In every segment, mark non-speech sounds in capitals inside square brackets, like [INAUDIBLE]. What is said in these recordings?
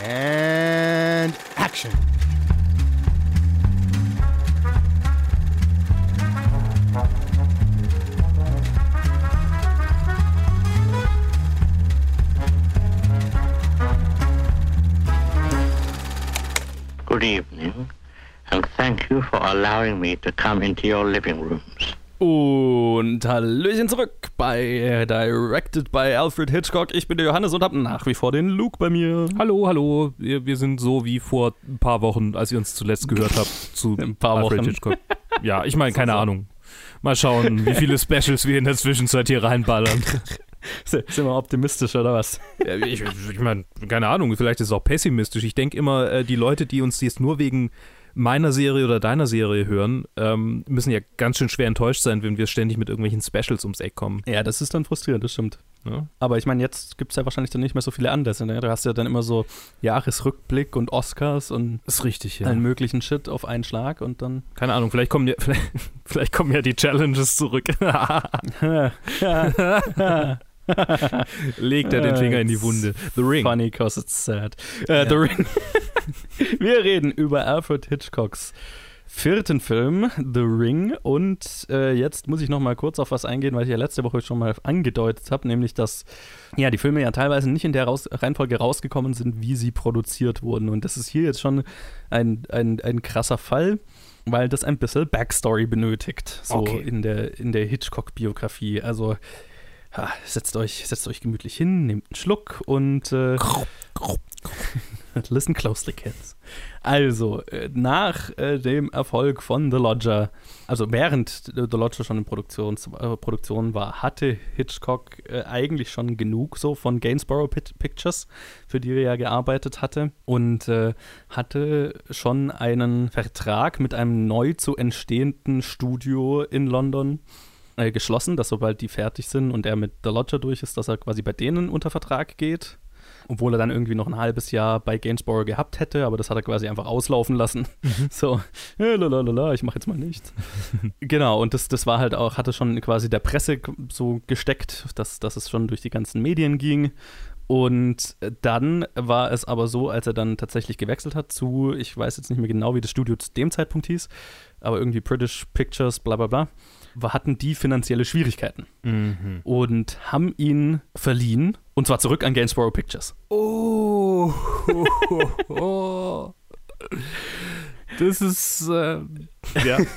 And action. Good evening, and thank you for allowing me to come into your living rooms. Und Hallöchen zurück bei Directed by Alfred Hitchcock. Ich bin der Johannes und habe nach wie vor den Luke bei mir. Hallo, hallo. Wir, wir sind so wie vor ein paar Wochen, als ihr uns zuletzt gehört habt, zu [LAUGHS] Ein paar Alfred Wochen. Hitchcock. Ja, ich meine, [LAUGHS] keine so. Ahnung. Mal schauen, wie viele [LAUGHS] Specials wir in der Zwischenzeit hier reinballern. Sind wir optimistisch oder was? Ich ich meine, keine Ahnung, vielleicht ist es auch pessimistisch. Ich denke immer, äh, die Leute, die uns jetzt nur wegen meiner Serie oder deiner Serie hören, ähm, müssen ja ganz schön schwer enttäuscht sein, wenn wir ständig mit irgendwelchen Specials ums Eck kommen. Ja, das ist dann frustrierend, das stimmt. Ja? Aber ich meine, jetzt gibt es ja wahrscheinlich dann nicht mehr so viele Anlässe. Ne? Du hast ja dann immer so Jahresrückblick und Oscars und Ist richtig, ja. allen möglichen Shit auf einen Schlag und dann. Keine Ahnung, vielleicht kommen ja, [LAUGHS] vielleicht, vielleicht kommen ja die Challenges zurück. [LAUGHS] [LAUGHS] [LAUGHS] Legt er den Finger in die Wunde. The Ring. Funny cause it's sad. Äh, The Ring. [LAUGHS] Wir reden über Alfred Hitchcocks vierten Film, The Ring. Und äh, jetzt muss ich noch mal kurz auf was eingehen, weil ich ja letzte Woche schon mal angedeutet habe, nämlich dass ja die Filme ja teilweise nicht in der raus Reihenfolge rausgekommen sind, wie sie produziert wurden. Und das ist hier jetzt schon ein, ein, ein krasser Fall. Weil das ein bisschen Backstory benötigt, so Okay. in der, in der Hitchcock-Biografie. Also ha, setzt, euch, setzt euch gemütlich hin, nehmt einen Schluck und äh, [LAUGHS] Listen closely, kids. Also, äh, nach äh, dem Erfolg von The Lodger, also während The Lodger schon in Produktions, äh, Produktion war, hatte Hitchcock äh, eigentlich schon genug so von Gainsborough Pictures, für die er ja gearbeitet hatte, und äh, hatte schon einen Vertrag mit einem neu zu entstehenden Studio in London äh, geschlossen, dass sobald die fertig sind und er mit The Lodger durch ist, dass er quasi bei denen unter Vertrag geht. Obwohl er dann irgendwie noch ein halbes Jahr bei Gainsborough gehabt hätte, aber das hat er quasi einfach auslaufen lassen. [LAUGHS] So, äh, lalalala, ich mache jetzt mal nichts. [LAUGHS] genau, und das, das war halt auch, hatte schon quasi der Presse so gesteckt, dass, dass es schon durch die ganzen Medien ging. Und dann war es aber so, als er dann tatsächlich gewechselt hat zu, ich weiß jetzt nicht mehr genau, wie das Studio zu dem Zeitpunkt hieß, aber irgendwie British Pictures, bla bla bla, hatten die finanzielle Schwierigkeiten Mhm. und haben ihn verliehen und zwar zurück an Gainsborough Pictures. Oh. oh. [LAUGHS] Das ist. Äh, ja. [LAUGHS]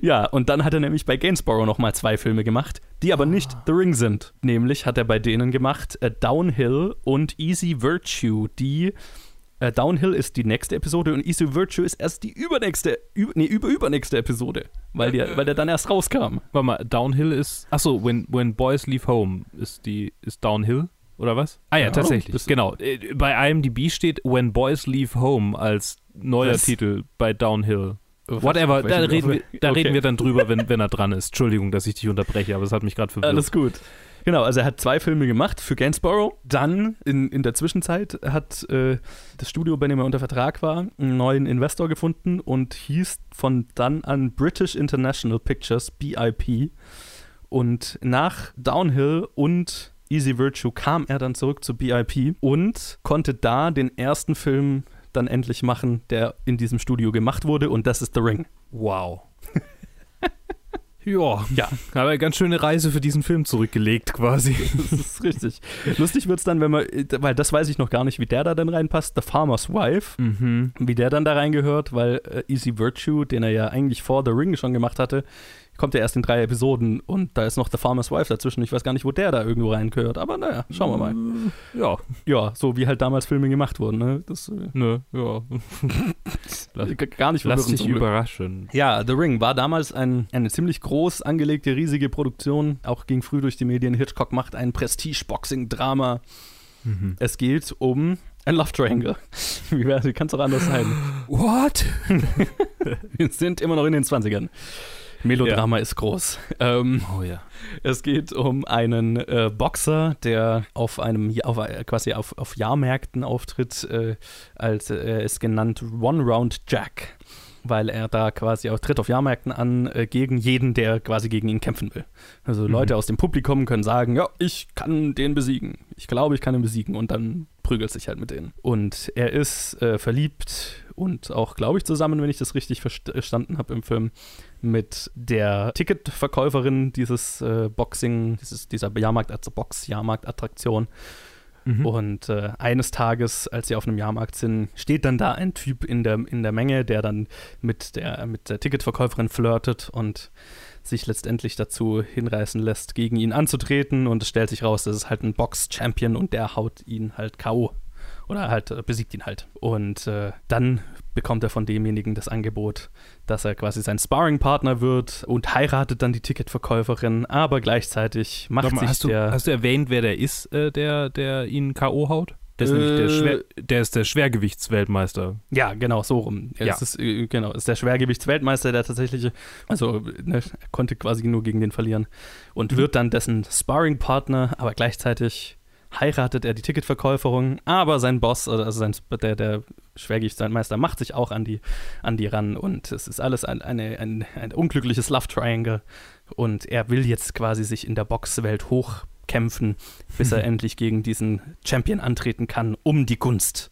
Ja, und dann hat er nämlich bei Gainsborough nochmal zwei Filme gemacht, die aber nicht The Ring sind. Nämlich hat er bei denen gemacht äh, Downhill und Easy Virtue, die äh, Downhill ist die nächste Episode und Easy Virtue ist erst die übernächste, üb, nee, überübernächste Episode, weil, die, weil der dann erst rauskam. Warte mal, Downhill ist. Achso, when, when Boys Leave Home ist die. Ist Downhill? Oder was? Ah ja, Ja, tatsächlich. genau. Äh, Bei IMDb steht When Boys Leave Home als neuer Was? Titel bei Downhill. Whatever, da, reden wir, da Okay. reden wir dann drüber, wenn, [LAUGHS] wenn er dran ist. Entschuldigung, dass ich dich unterbreche, aber es hat mich gerade verwirrt. Alles gut. Genau, also er hat zwei Filme gemacht für Gainsborough. Dann in, in der Zwischenzeit hat äh, das Studio, bei dem er unter Vertrag war, einen neuen Investor gefunden und hieß von dann an British International Pictures, BIP. Und nach Downhill und Easy Virtue kam er dann zurück zu BIP und konnte da den ersten Film dann endlich machen, der in diesem Studio gemacht wurde und das ist The Ring. Wow. [LAUGHS] ja, Ja, hat eine ganz schöne Reise für diesen Film zurückgelegt, quasi. [LAUGHS] Das ist richtig. Lustig wird es dann, wenn man, weil das weiß ich noch gar nicht, wie der da dann reinpasst, The Farmer's Wife, Mhm. wie der dann da reingehört, weil äh, Easy Virtue, den er ja eigentlich vor The Ring schon gemacht hatte, kommt ja erst in drei Episoden und da ist noch The Farmer's Wife dazwischen. Ich weiß gar nicht, wo der da irgendwo reingehört, aber naja, schauen wir mal. Ja, Ja, so wie halt damals Filme gemacht wurden, ne? Das äh, ne, ja. [LAUGHS] gar nicht Lass dich überraschen. Ja, The Ring war damals ein, eine ziemlich groß angelegte, riesige Produktion. Auch ging früh durch die Medien. Hitchcock macht ein Prestige-Boxing-Drama. Mhm. Es geht um ein Love Triangle. [LAUGHS] Wie kann es auch anders sein? What? [LAUGHS] Wir sind immer noch in den 20ern. Melodrama ist groß. Ähm, Oh ja. es geht um einen äh, Boxer, der auf einem auf, äh, quasi auf, auf Jahrmärkten auftritt, äh, als äh, er ist genannt One Round Jack, weil er da quasi auch tritt auf Jahrmärkten an äh, gegen jeden, der quasi gegen ihn kämpfen will. Also Mhm. Leute aus dem Publikum können sagen, ja, ich kann den besiegen. Ich glaube, ich kann ihn besiegen und dann prügelt sich halt mit denen. Und er ist äh, verliebt und auch, glaube ich, zusammen, wenn ich das richtig verstanden habe im Film, mit der Ticketverkäuferin dieses äh, Boxing, dieses, dieser Jahrmarkt, also Box-Jahrmarkt-Attraktion. Mhm. Und äh, eines Tages, als sie auf einem Jahrmarkt sind, steht dann da ein Typ in der, in der Menge, der dann mit der, mit der Ticketverkäuferin flirtet und sich letztendlich dazu hinreißen lässt, gegen ihn anzutreten. Und es stellt sich raus, das ist halt ein Box-Champion und der haut ihn halt K.O. Oder halt äh, besiegt ihn halt. Und äh, dann bekommt er von demjenigen das Angebot, dass er quasi sein Sparring-Partner wird und heiratet dann die Ticketverkäuferin, aber gleichzeitig macht mal, sich hast der... Du, hast du erwähnt, wer der ist, äh, der, der ihn K.O. haut? Der ist, äh, der, Schwer, der, ist der Schwergewichtsweltmeister. Ja, genau, so rum. Ja. Ist, äh, genau, ist der Schwergewichtsweltmeister, der tatsächlich, also ne, er konnte quasi nur gegen den verlieren und mhm. wird dann dessen Sparring-Partner, aber gleichzeitig heiratet er die Ticketverkäuferin, aber sein Boss, also sein, der, der Schwergewichtsmeister, macht sich auch an die, an die ran und es ist alles ein, eine, ein, ein unglückliches Love Triangle und er will jetzt quasi sich in der Boxwelt hochkämpfen, bis er [LAUGHS] endlich gegen diesen Champion antreten kann, um die Gunst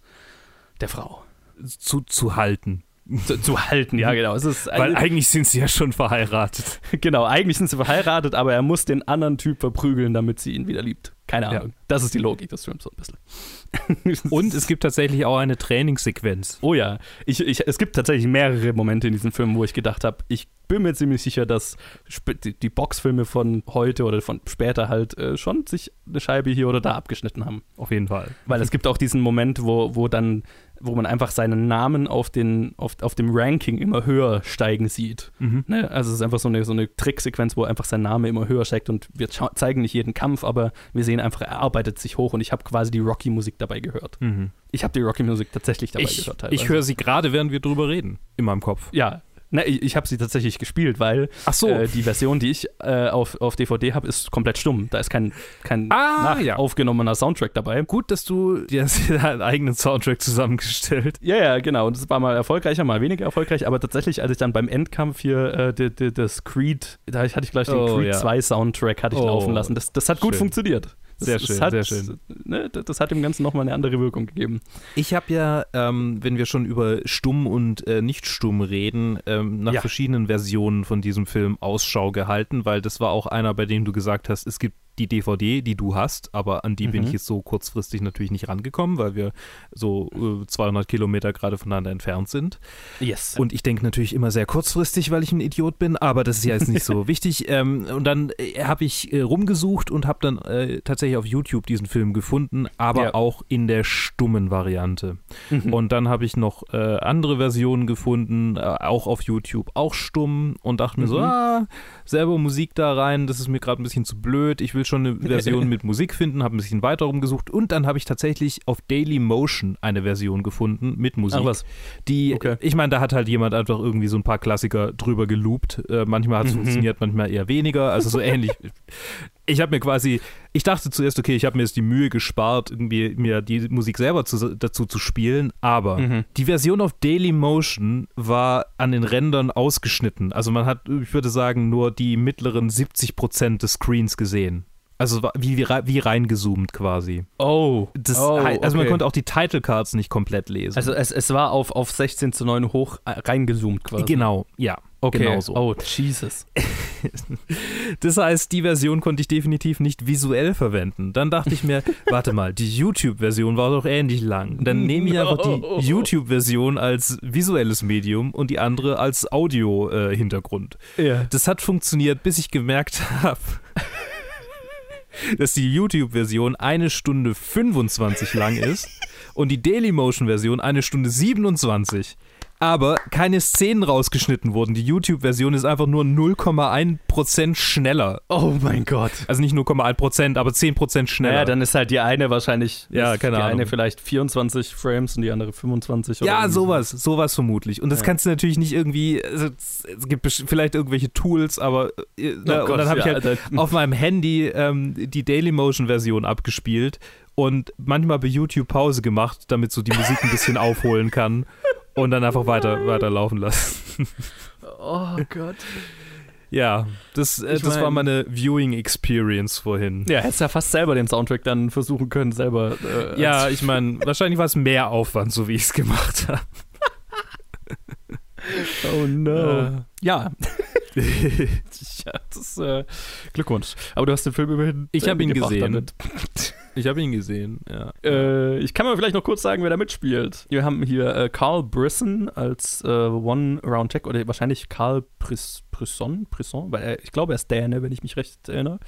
der Frau zu, zu halten. Zu, zu, halten, ja, genau. Weil eigentlich sind sie ja schon verheiratet. [LAUGHS] genau, eigentlich sind sie verheiratet, aber er muss den anderen Typ verprügeln, damit sie ihn wieder liebt. Keine Ahnung. Ja. Das ist die Logik des Films so ein bisschen. [LAUGHS] Und es gibt tatsächlich auch eine Trainingssequenz. Oh ja. Ich, ich, es gibt tatsächlich mehrere Momente in diesem Film, wo ich gedacht habe, ich bin mir ziemlich sicher, dass die Boxfilme von heute oder von später halt äh, schon sich eine Scheibe hier oder da abgeschnitten haben. Auf jeden Fall. Weil es gibt auch diesen Moment, wo, wo dann wo man einfach seinen Namen auf, den, auf, auf dem Ranking immer höher steigen sieht. Mhm. Ne? Also es ist einfach so eine, so eine Tricksequenz, wo einfach sein Name immer höher steigt und wir zeigen nicht jeden Kampf, aber wir sehen einfach, er arbeitet sich hoch und ich habe quasi die Rocky-Musik dabei gehört. Mhm. Ich habe die Rocky-Musik tatsächlich dabei ich, gehört. Teilweise. Ich höre sie gerade, während wir drüber reden, in meinem Kopf. Ja, Ne, ich, habe sie tatsächlich gespielt, weil so. äh, die Version, die ich äh, auf, auf DVD habe, ist komplett stumm. Da ist kein, kein ah, ja. aufgenommener Soundtrack dabei. Gut, dass du dir deinen eigenen Soundtrack zusammengestellt. Ja, ja, genau. Und das war mal erfolgreicher, mal weniger erfolgreich. Aber tatsächlich, als ich dann beim Endkampf hier äh, das Creed, da hatte ich gleich den oh, Creed ja. 2 Soundtrack hatte ich oh, laufen lassen. Das, das hat gut funktioniert. Sehr schön, hat, sehr schön. Ne, das hat dem Ganzen nochmal eine andere Wirkung gegeben. Ich habe ja, ähm, wenn wir schon über stumm und äh, nicht stumm reden, ähm, nach ja. verschiedenen Versionen von diesem Film Ausschau gehalten, weil das war auch einer, bei dem du gesagt hast, es gibt die DVD, die du hast, aber an die mhm. bin ich jetzt so kurzfristig natürlich nicht rangekommen, weil wir so äh, 200 Kilometer gerade voneinander entfernt sind. Yes. Und ich denke natürlich immer sehr kurzfristig, weil ich ein Idiot bin, aber das ist ja jetzt nicht so [LAUGHS] wichtig. Ähm, und dann äh, habe ich äh, rumgesucht und habe dann äh, tatsächlich auf YouTube diesen Film gefunden, aber ja. auch in der stummen Variante. Mhm. Und dann habe ich noch äh, andere Versionen gefunden, äh, auch auf YouTube, auch stumm und dachte mir so, mhm. ah, selber Musik da rein, das ist mir gerade ein bisschen zu blöd, ich will will schon eine [LAUGHS] Version mit Musik finden, habe ein bisschen weiter rumgesucht und dann habe ich tatsächlich auf Daily Motion eine Version gefunden mit Musik. Ach was. Die, okay. ich meine, da hat halt jemand einfach irgendwie so ein paar Klassiker drüber geloopt. Äh, manchmal hat es mhm. funktioniert, manchmal eher weniger. Also so ähnlich. [LAUGHS] ich habe mir quasi, ich dachte zuerst, okay, ich habe mir jetzt die Mühe gespart, irgendwie mir die Musik selber zu, dazu zu spielen, aber mhm. die Version auf Daily Motion war an den Rändern ausgeschnitten. Also man hat, ich würde sagen, nur die mittleren 70 Prozent des Screens gesehen. Also wie, wie, wie reingezoomt quasi. Oh. Das, oh also okay. man konnte auch die Title Cards nicht komplett lesen. Also es, es war auf, auf 16 zu 9 hoch äh, reingezoomt quasi. Genau, ja. Okay. Genau so. Oh, Jesus. [LAUGHS] das heißt, die Version konnte ich definitiv nicht visuell verwenden. Dann dachte ich mir, [LAUGHS] warte mal, die YouTube-Version war doch ähnlich lang. Dann nehme ich einfach die [LAUGHS] YouTube-Version als visuelles Medium und die andere als Audio-Hintergrund. Äh, ja. Das hat funktioniert, bis ich gemerkt habe, dass die YouTube-Version eine Stunde 25 lang ist und die Dailymotion-Version eine Stunde 27 aber keine Szenen rausgeschnitten wurden. Die YouTube-Version ist einfach nur 0,1% schneller. Oh mein Gott. Also nicht 0,1%, aber 10% schneller. Ja, dann ist halt die eine wahrscheinlich, ja, keine die Ahnung. eine vielleicht 24 Frames und die andere 25. Oder ja, sowas, sowas vermutlich. Und das ja. kannst du natürlich nicht irgendwie, also es gibt vielleicht irgendwelche Tools, aber äh, oh Gott, und dann habe ja, ich halt auf meinem Handy ähm, die Dailymotion-Version abgespielt und manchmal bei YouTube Pause gemacht, damit so die Musik ein bisschen aufholen kann [LAUGHS] und dann einfach weiter, weiter laufen lassen. Oh Gott. Ja, das, äh, das war mein- meine Viewing Experience vorhin. Ja, hättest ja fast selber den Soundtrack dann versuchen können, selber. Äh, Ja, ich meine, wahrscheinlich war es mehr Aufwand, so wie ich es gemacht habe. [LAUGHS] Oh no. Äh. Ja. [LAUGHS] ja, das äh, Glückwunsch. Aber du hast den Film immerhin. Ich zu hab Ende ihn gesehen. [LAUGHS] Ich habe ihn gesehen, ja. Äh, ich kann mal vielleicht noch kurz sagen, wer da mitspielt. Wir haben hier äh, Carl Brisson als äh, One Round Check oder wahrscheinlich Carl Bris Brisson, Brisson, weil er, ich glaube, er ist Däne, wenn ich mich recht erinnere.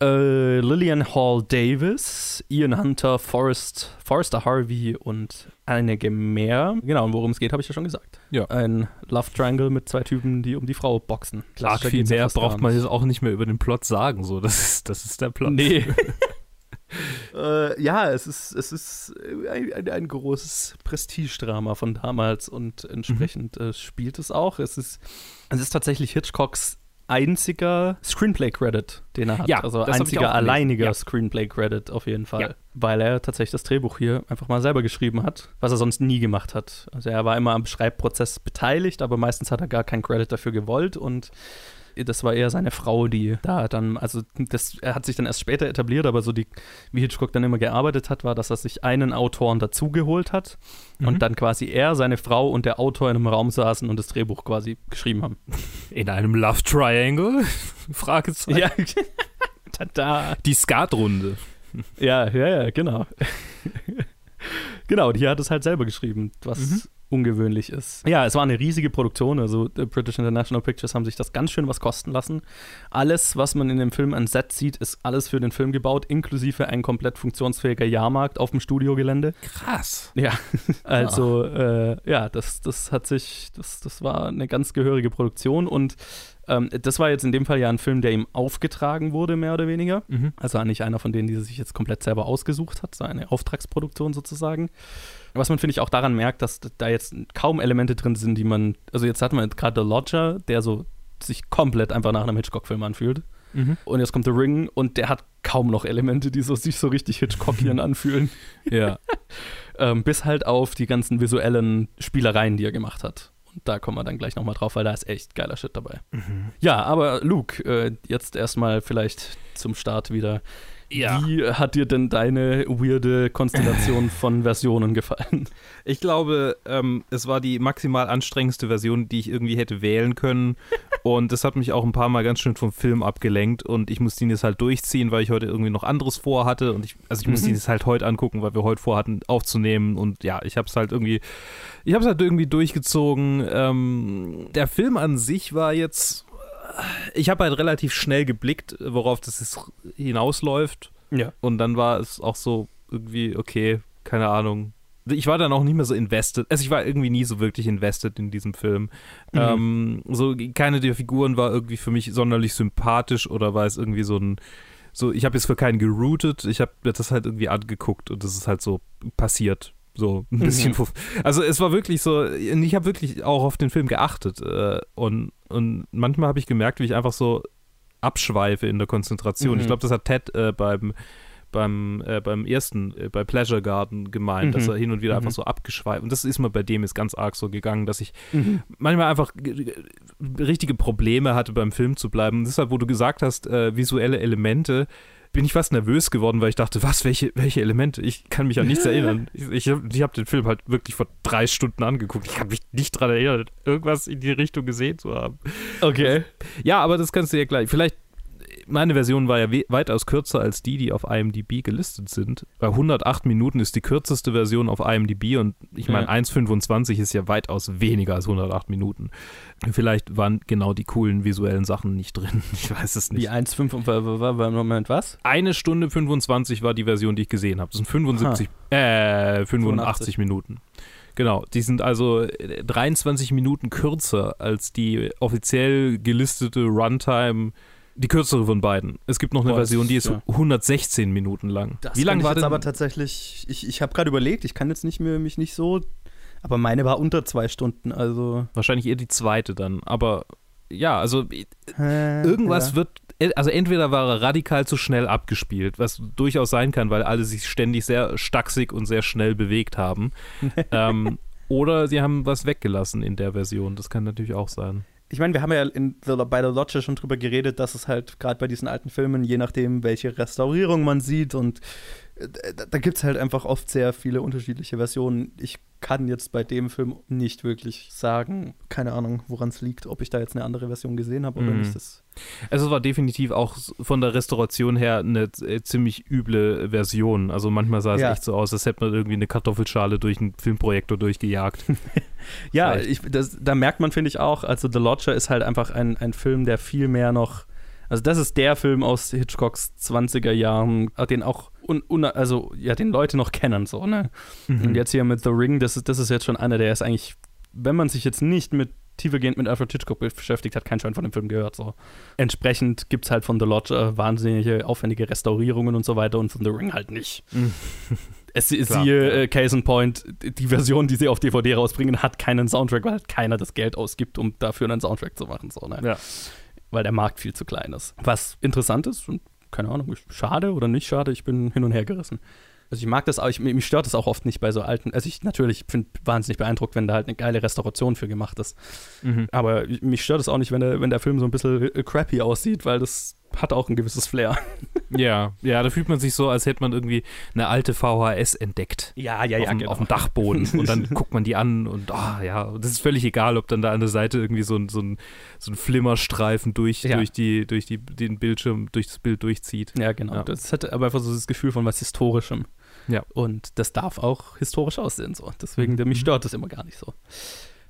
Äh, Lillian Hall Davis, Ian Hunter, Forrest, Forrester Harvey und einige mehr. Genau, und worum es geht, habe ich ja schon gesagt. Ja. Ein Love Triangle mit zwei Typen, die um die Frau boxen. Klar, viel mehr braucht man jetzt auch nicht mehr über den Plot sagen. So, das ist, das ist der Plot. Nee. [LAUGHS] äh, ja, es ist, es ist ein, ein, ein großes Prestigedrama von damals und entsprechend äh, spielt es auch. Es ist, es ist tatsächlich Hitchcocks einziger Screenplay-Credit, den er hat. Ja, also einziger alleiniger Ja. Screenplay-Credit auf jeden Fall. Ja. Weil er tatsächlich das Drehbuch hier einfach mal selber geschrieben hat, was er sonst nie gemacht hat. Also er war immer am Schreibprozess beteiligt, aber meistens hat er gar keinen Credit dafür gewollt und das war eher seine Frau, die da dann, also das er hat sich dann erst später etabliert, aber so die, wie Hitchcock dann immer gearbeitet hat, war, dass er sich einen Autoren dazugeholt hat Mhm. und dann quasi er, seine Frau und der Autor in einem Raum saßen und das Drehbuch quasi geschrieben haben. [LAUGHS] In einem Love Triangle? [LAUGHS] Fragezeichen. Ja, [LAUGHS] tada. Die Skatrunde. Ja, ja, ja, genau. genau, die hat es halt selber geschrieben, was Mhm. Ungewöhnlich ist. Ja, es war eine riesige Produktion, also äh, British International Pictures haben sich das ganz schön was kosten lassen. Alles, was man in dem Film an Set sieht, ist alles für den Film gebaut, inklusive ein komplett funktionsfähiger Jahrmarkt auf dem Studiogelände. Krass. Ja, [LAUGHS] also äh, ja, das, das hat sich, das, das war eine ganz gehörige Produktion und ähm, das war jetzt in dem Fall ja ein Film, der ihm aufgetragen wurde, mehr oder weniger. Mhm. Also nicht einer von denen, die sie sich jetzt komplett selber ausgesucht hat, so eine Auftragsproduktion sozusagen. Was man, finde ich, auch daran merkt, dass da jetzt kaum Elemente drin sind, die man, also jetzt hat man gerade The Lodger, der so sich komplett einfach nach einem Hitchcock-Film anfühlt. Mhm. Und jetzt kommt The Ring und der hat kaum noch Elemente, die so, sich so richtig Hitchcockian [LAUGHS] anfühlen. Ja. [LAUGHS] Ähm, bis halt auf die ganzen visuellen Spielereien, die er gemacht hat. Und da kommen wir dann gleich nochmal drauf, weil da ist echt geiler Shit dabei. Mhm. Ja, aber Luke, äh, jetzt erstmal vielleicht zum Start wieder. Ja. Wie hat dir denn deine weirde Konstellation [LAUGHS] von Versionen gefallen? Ich glaube, ähm, es war die maximal anstrengendste Version, die ich irgendwie hätte wählen können. [LAUGHS] Und das hat mich auch ein paar Mal ganz schön vom Film abgelenkt. Und ich musste ihn jetzt halt durchziehen, weil ich heute irgendwie noch anderes vorhatte. Und ich, also ich musste Mhm. ihn jetzt halt heute angucken, weil wir heute vorhatten aufzunehmen. Und ja, ich habe es halt irgendwie, ich habe es halt irgendwie durchgezogen. Ähm, der Film an sich war jetzt, ich habe halt relativ schnell geblickt, worauf das hinausläuft. Ja. Und dann war es auch so irgendwie, okay, keine Ahnung. Ich war dann auch nicht mehr so invested. Also ich war irgendwie nie so wirklich invested in diesem Film. Mhm. Ähm, so keine der Figuren war irgendwie für mich sonderlich sympathisch oder war es irgendwie so ein so ich habe jetzt für keinen geroutet, ich habe mir das halt irgendwie angeguckt und das ist halt so passiert. So ein bisschen. Mhm. Also es war wirklich so, ich habe wirklich auch auf den Film geachtet. Äh, und, und manchmal habe ich gemerkt, wie ich einfach so abschweife in der Konzentration. Mhm. Ich glaube, das hat Ted äh, beim, beim, äh, beim ersten, äh, bei Pleasure Garden gemeint, dass Mhm. er hin und wieder Mhm. einfach so abgeschweift. Und das ist mir bei dem jetzt ganz arg so gegangen, dass ich Mhm. manchmal einfach richtige Probleme hatte beim Film zu bleiben. Und deshalb, wo du gesagt hast, äh, visuelle Elemente, bin ich fast nervös geworden, weil ich dachte, was, welche, welche Elemente? Ich kann mich an nichts [LAUGHS] erinnern. Ich, ich habe ich hab den Film halt wirklich vor drei Stunden angeguckt. Ich kann mich nicht dran erinnern, irgendwas in die Richtung gesehen zu haben. Okay. Ja, aber das kannst du ja gleich. Vielleicht, meine Version war ja we weitaus kürzer als die, die auf IMDb gelistet sind. Bei 108 Minuten ist die kürzeste Version auf IMDb und ich meine, Ja. 1,25 ist ja weitaus weniger als 108 Minuten. Vielleicht waren genau die coolen visuellen Sachen nicht drin. [LAUGHS] Ich weiß es nicht. 1,5 und war- war- war- Moment, was? Eine Stunde 25 war die Version, die ich gesehen habe. Das sind 75, äh, 85 Minuten. Genau, die sind also äh, 23 Minuten kürzer als die offiziell gelistete Runtime, die kürzere von beiden. Es gibt noch eine Boah, das Version, die ist ja. 116 Minuten lang. Das Wie lang war denn? aber tatsächlich, ich, ich habe gerade überlegt, ich kann jetzt nicht mehr mich nicht so, aber meine war unter zwei Stunden, also wahrscheinlich eher die zweite dann. Aber ja, also äh, äh, irgendwas ja. wird, also entweder war er radikal zu schnell abgespielt, was durchaus sein kann, weil alle sich ständig sehr stachsig und sehr schnell bewegt haben. [LAUGHS] ähm, oder sie haben was weggelassen in der Version. Das kann natürlich auch sein. Ich meine, wir haben ja in The, bei The Lodger schon drüber geredet, dass es halt gerade bei diesen alten Filmen, je nachdem, welche Restaurierung man sieht und äh, da, da gibt es halt einfach oft sehr viele unterschiedliche Versionen. Ich kann jetzt bei dem Film nicht wirklich sagen, keine Ahnung, woran es liegt, ob ich da jetzt eine andere Version gesehen habe oder Mhm. nicht. Das, Also es war definitiv auch von der Restauration her eine äh, ziemlich üble Version. Also manchmal sah es Ja. echt so aus, als hätte man irgendwie eine Kartoffelschale durch einen Filmprojektor durchgejagt. [LAUGHS] ja, ich, das, da merkt man, finde ich auch, also The Lodger ist halt einfach ein, ein Film, der viel mehr noch, also das ist der Film aus Hitchcocks 20er Jahren, den auch, un, un, also ja, den Leute noch kennen, so, ne? Mhm. Und jetzt hier mit The Ring, das ist, das ist jetzt schon einer, der ist eigentlich, wenn man sich jetzt nicht mit tiefergehend mit Alfred Hitchcock beschäftigt hat, kein Schein von dem Film gehört. So. Entsprechend gibt es halt von The Lodger wahnsinnige, aufwendige Restaurierungen und so weiter und von The Ring halt nicht. [LAUGHS] Es Klar, siehe ja. äh, Case in Point, die Version, die sie auf DVD rausbringen, hat keinen Soundtrack, weil halt keiner das Geld ausgibt, um dafür einen Soundtrack zu machen. So, ne? Ja. Weil der Markt viel zu klein ist. Was interessant ist und keine Ahnung, schade oder nicht schade, ich bin hin und her gerissen. Also ich mag das auch, ich, mich stört das auch oft nicht bei so alten, also ich natürlich bin wahnsinnig beeindruckt, wenn da halt eine geile Restauration für gemacht ist. Mhm. Aber mich stört es auch nicht, wenn der, wenn der Film so ein bisschen äh, crappy aussieht, weil das hat auch ein gewisses Flair. [LAUGHS] Ja, ja, da fühlt man sich so, als hätte man irgendwie eine alte VHS entdeckt. Ja, ja, auf, dem, genau. auf dem Dachboden [LAUGHS] und dann guckt man die an und ah ja, das ist völlig egal, ob dann da an der Seite irgendwie so ein, so ein, so ein Flimmerstreifen durch, Ja. durch, die, durch die, den Bildschirm, durch das Bild durchzieht. Ja, genau. Ja. Das hat aber einfach so das Gefühl von was Historischem. Ja. Und das darf auch historisch aussehen. So. Deswegen, Mhm. mich stört das immer gar nicht so.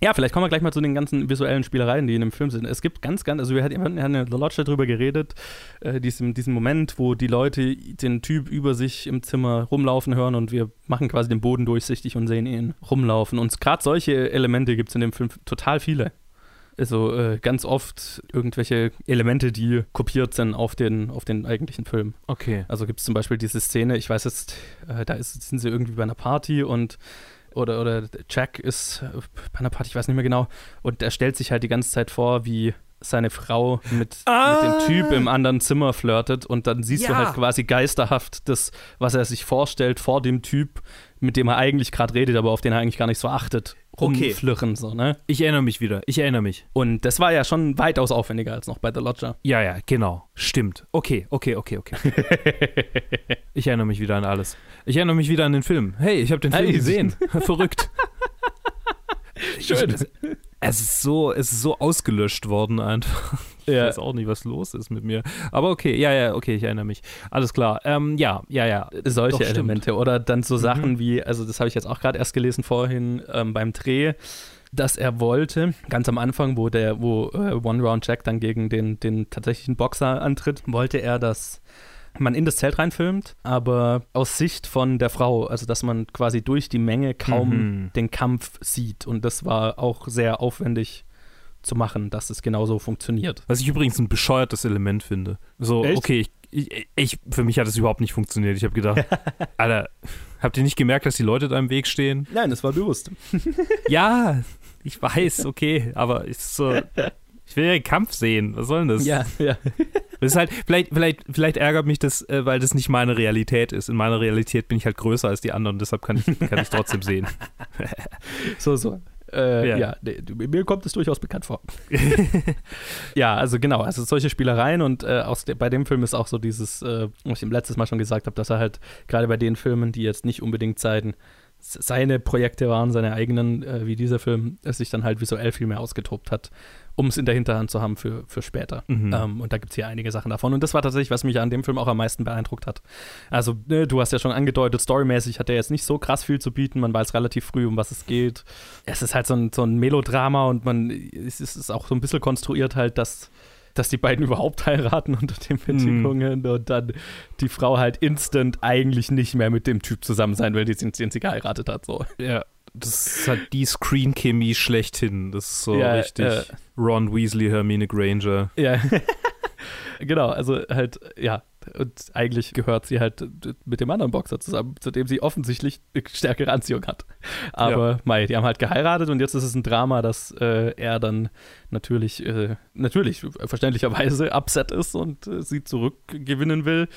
Ja, vielleicht kommen wir gleich mal zu den ganzen visuellen Spielereien, die in dem Film sind. Es gibt ganz, ganz, also wir hatten in The Lodge darüber geredet, äh, diesem, diesen Moment, wo die Leute den Typ über sich im Zimmer rumlaufen hören und wir machen quasi den Boden durchsichtig und sehen ihn rumlaufen. Und gerade solche Elemente gibt es in dem Film total viele. Also äh, ganz oft irgendwelche Elemente, die kopiert sind auf den, auf den eigentlichen Film. Okay. Also gibt es zum Beispiel diese Szene, ich weiß jetzt, äh, da ist, sind sie irgendwie bei einer Party und oder, oder Jack ist bei einer Party, ich weiß nicht mehr genau, und er stellt sich halt die ganze Zeit vor, wie seine Frau mit, Ah. mit dem Typ im anderen Zimmer flirtet und dann siehst du Ja. halt quasi geisterhaft das, was er sich vorstellt vor dem Typ, mit dem er eigentlich gerade redet, aber auf den er eigentlich gar nicht so achtet, Okay. rumflirren so, ne? Ich erinnere mich wieder. Ich erinnere mich. Und das war ja schon weitaus aufwendiger als noch bei The Lodger. Ja, ja, genau. Stimmt. Okay, okay, okay, okay. [LAUGHS] ich erinnere mich wieder an alles. Ich erinnere mich wieder an den Film. Hey, ich habe den Film Hey. gesehen. [LAUGHS] Verrückt. [LAUGHS] Schön. Ich, es, ist so, es ist so ausgelöscht worden einfach. Ich Ja. weiß auch nicht, was los ist mit mir. Aber okay, ja, ja, okay, ich erinnere mich. Alles klar. Ähm, ja, ja, ja. solche Doch, stimmt. Elemente oder dann so Mhm. Sachen wie, also das habe ich jetzt auch gerade erst gelesen vorhin ähm, beim Dreh, dass er wollte, ganz am Anfang, wo der, wo äh, One Round Jack dann gegen den, den tatsächlichen Boxer antritt, wollte er, dass man in das Zelt reinfilmt, aber aus Sicht von der Frau, also dass man quasi durch die Menge kaum Mhm. den Kampf sieht und das war auch sehr aufwendig zu machen, dass es genauso funktioniert. Was ich übrigens ein bescheuertes Element finde. So, Echt? okay, ich, ich, ich, für mich hat es überhaupt nicht funktioniert. Ich habe gedacht, [LAUGHS] Alter, habt ihr nicht gemerkt, dass die Leute da im Weg stehen? Nein, das war bewusst. Ja, ich weiß, okay, aber ist so. [LAUGHS] Ich will ja den Kampf sehen. Was soll denn das? Ja, ja. [LAUGHS] Das ist halt, vielleicht, vielleicht, vielleicht ärgert mich das, äh, weil das nicht meine Realität ist. In meiner Realität bin ich halt größer als die anderen, deshalb kann ich, kann ich trotzdem sehen. [LAUGHS] So, so. Äh, Ja. ja, nee, mir kommt es durchaus bekannt vor. [LAUGHS] ja, also genau, also solche Spielereien und äh, de bei dem Film ist auch so dieses, äh, was ich ihm letztes Mal schon gesagt habe, dass er halt gerade bei den Filmen, die jetzt nicht unbedingt seinen, seine Projekte waren, seine eigenen, äh, wie dieser Film, es sich dann halt visuell viel mehr ausgetobt hat, um es in der Hinterhand zu haben für, für später. Mhm. Ähm, und da gibt es hier einige Sachen davon. Und das war tatsächlich, was mich an dem Film auch am meisten beeindruckt hat. Also, ne, du hast ja schon angedeutet, storymäßig hat er jetzt nicht so krass viel zu bieten. Man weiß relativ früh, um was es geht. Es ist halt so ein, so ein Melodrama und man es ist, auch so ein bisschen konstruiert halt, dass dass die beiden [LAUGHS] überhaupt heiraten unter den Bedingungen und dann die Frau halt instant eigentlich nicht mehr mit dem Typ zusammen sein will, den, den sie geheiratet hat. So. Ja, das ist halt die Screen-Chemie schlechthin. Das ist so Ja, richtig äh. Ron Weasley, Hermine Granger. Ja. [LAUGHS] genau, also halt, ja. Und eigentlich gehört sie halt mit dem anderen Boxer zusammen, zu dem sie offensichtlich eine stärkere Anziehung hat. Aber mei, die haben halt geheiratet und jetzt ist es ein Drama, dass äh, er dann natürlich, äh, natürlich verständlicherweise upset ist und äh, sie zurückgewinnen will.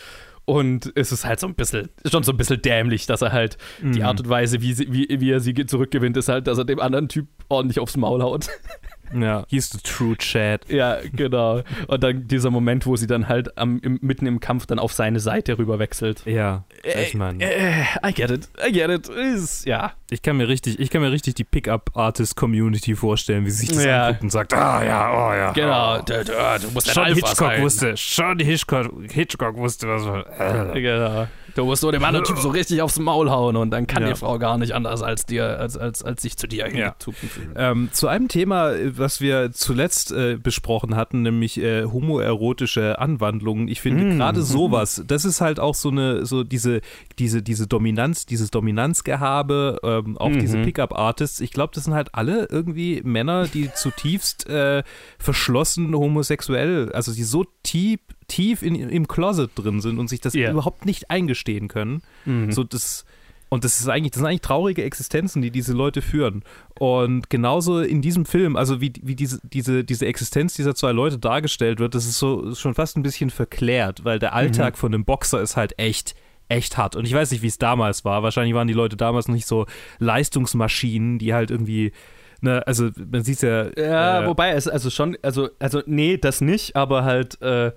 Und es ist halt so ein bisschen, schon so ein bisschen dämlich, dass er halt die Mhm. Art und Weise, wie, sie, wie, wie er sie ge- zurückgewinnt, ist halt, dass er dem anderen Typ ordentlich aufs Maul haut. [LAUGHS] Ja, he's the true Chad. Ja, genau. Und dann dieser Moment, wo sie dann halt am, im, mitten im Kampf dann auf seine Seite rüber wechselt. Ja, ich meine. Äh, I get it, I get it. Ist, ja. Ich kann mir richtig, ich kann mir richtig die Pickup-Artist-Community vorstellen, wie sie sich das Ja. anguckt und sagt, ah ja, oh ja. Genau, Oh. du, du, du musst Schon Alpha Hitchcock sein. wusste, schon Hitchcock, Hitchcock wusste, was er. Äh. Genau. Du musst so dem anderen Typ so richtig aufs Maul hauen und dann kann Ja. die Frau gar nicht anders als dir, als, als, als sich zu dir Ja. hingezogen fühlen. Ähm, zu einem Thema, äh, was wir zuletzt äh, besprochen hatten, nämlich äh, homoerotische Anwandlungen. Ich finde Mm, gerade [LAUGHS] sowas, das ist halt auch so eine, so diese, diese, diese Dominanz, dieses Dominanzgehabe, ähm, auch Mhm. diese Pickup-Artists. Ich glaube, das sind halt alle irgendwie Männer, die zutiefst äh, verschlossen homosexuell, also die so tief, tief in, im Closet drin sind und sich das Ja. überhaupt nicht eingestehen können. Mhm. So das und das ist eigentlich, das sind eigentlich traurige Existenzen, die diese Leute führen. Und genauso in diesem Film, also wie, wie diese, diese, diese Existenz dieser zwei Leute dargestellt wird, das ist so schon fast ein bisschen verklärt, weil der Alltag von einem Boxer ist halt echt, echt hart. Und ich weiß nicht, wie es damals war. Wahrscheinlich waren die Leute damals noch nicht so Leistungsmaschinen, die halt irgendwie, ne, also man sieht ja. Ja, äh, wobei es also schon, also, also nee, das nicht, aber halt äh,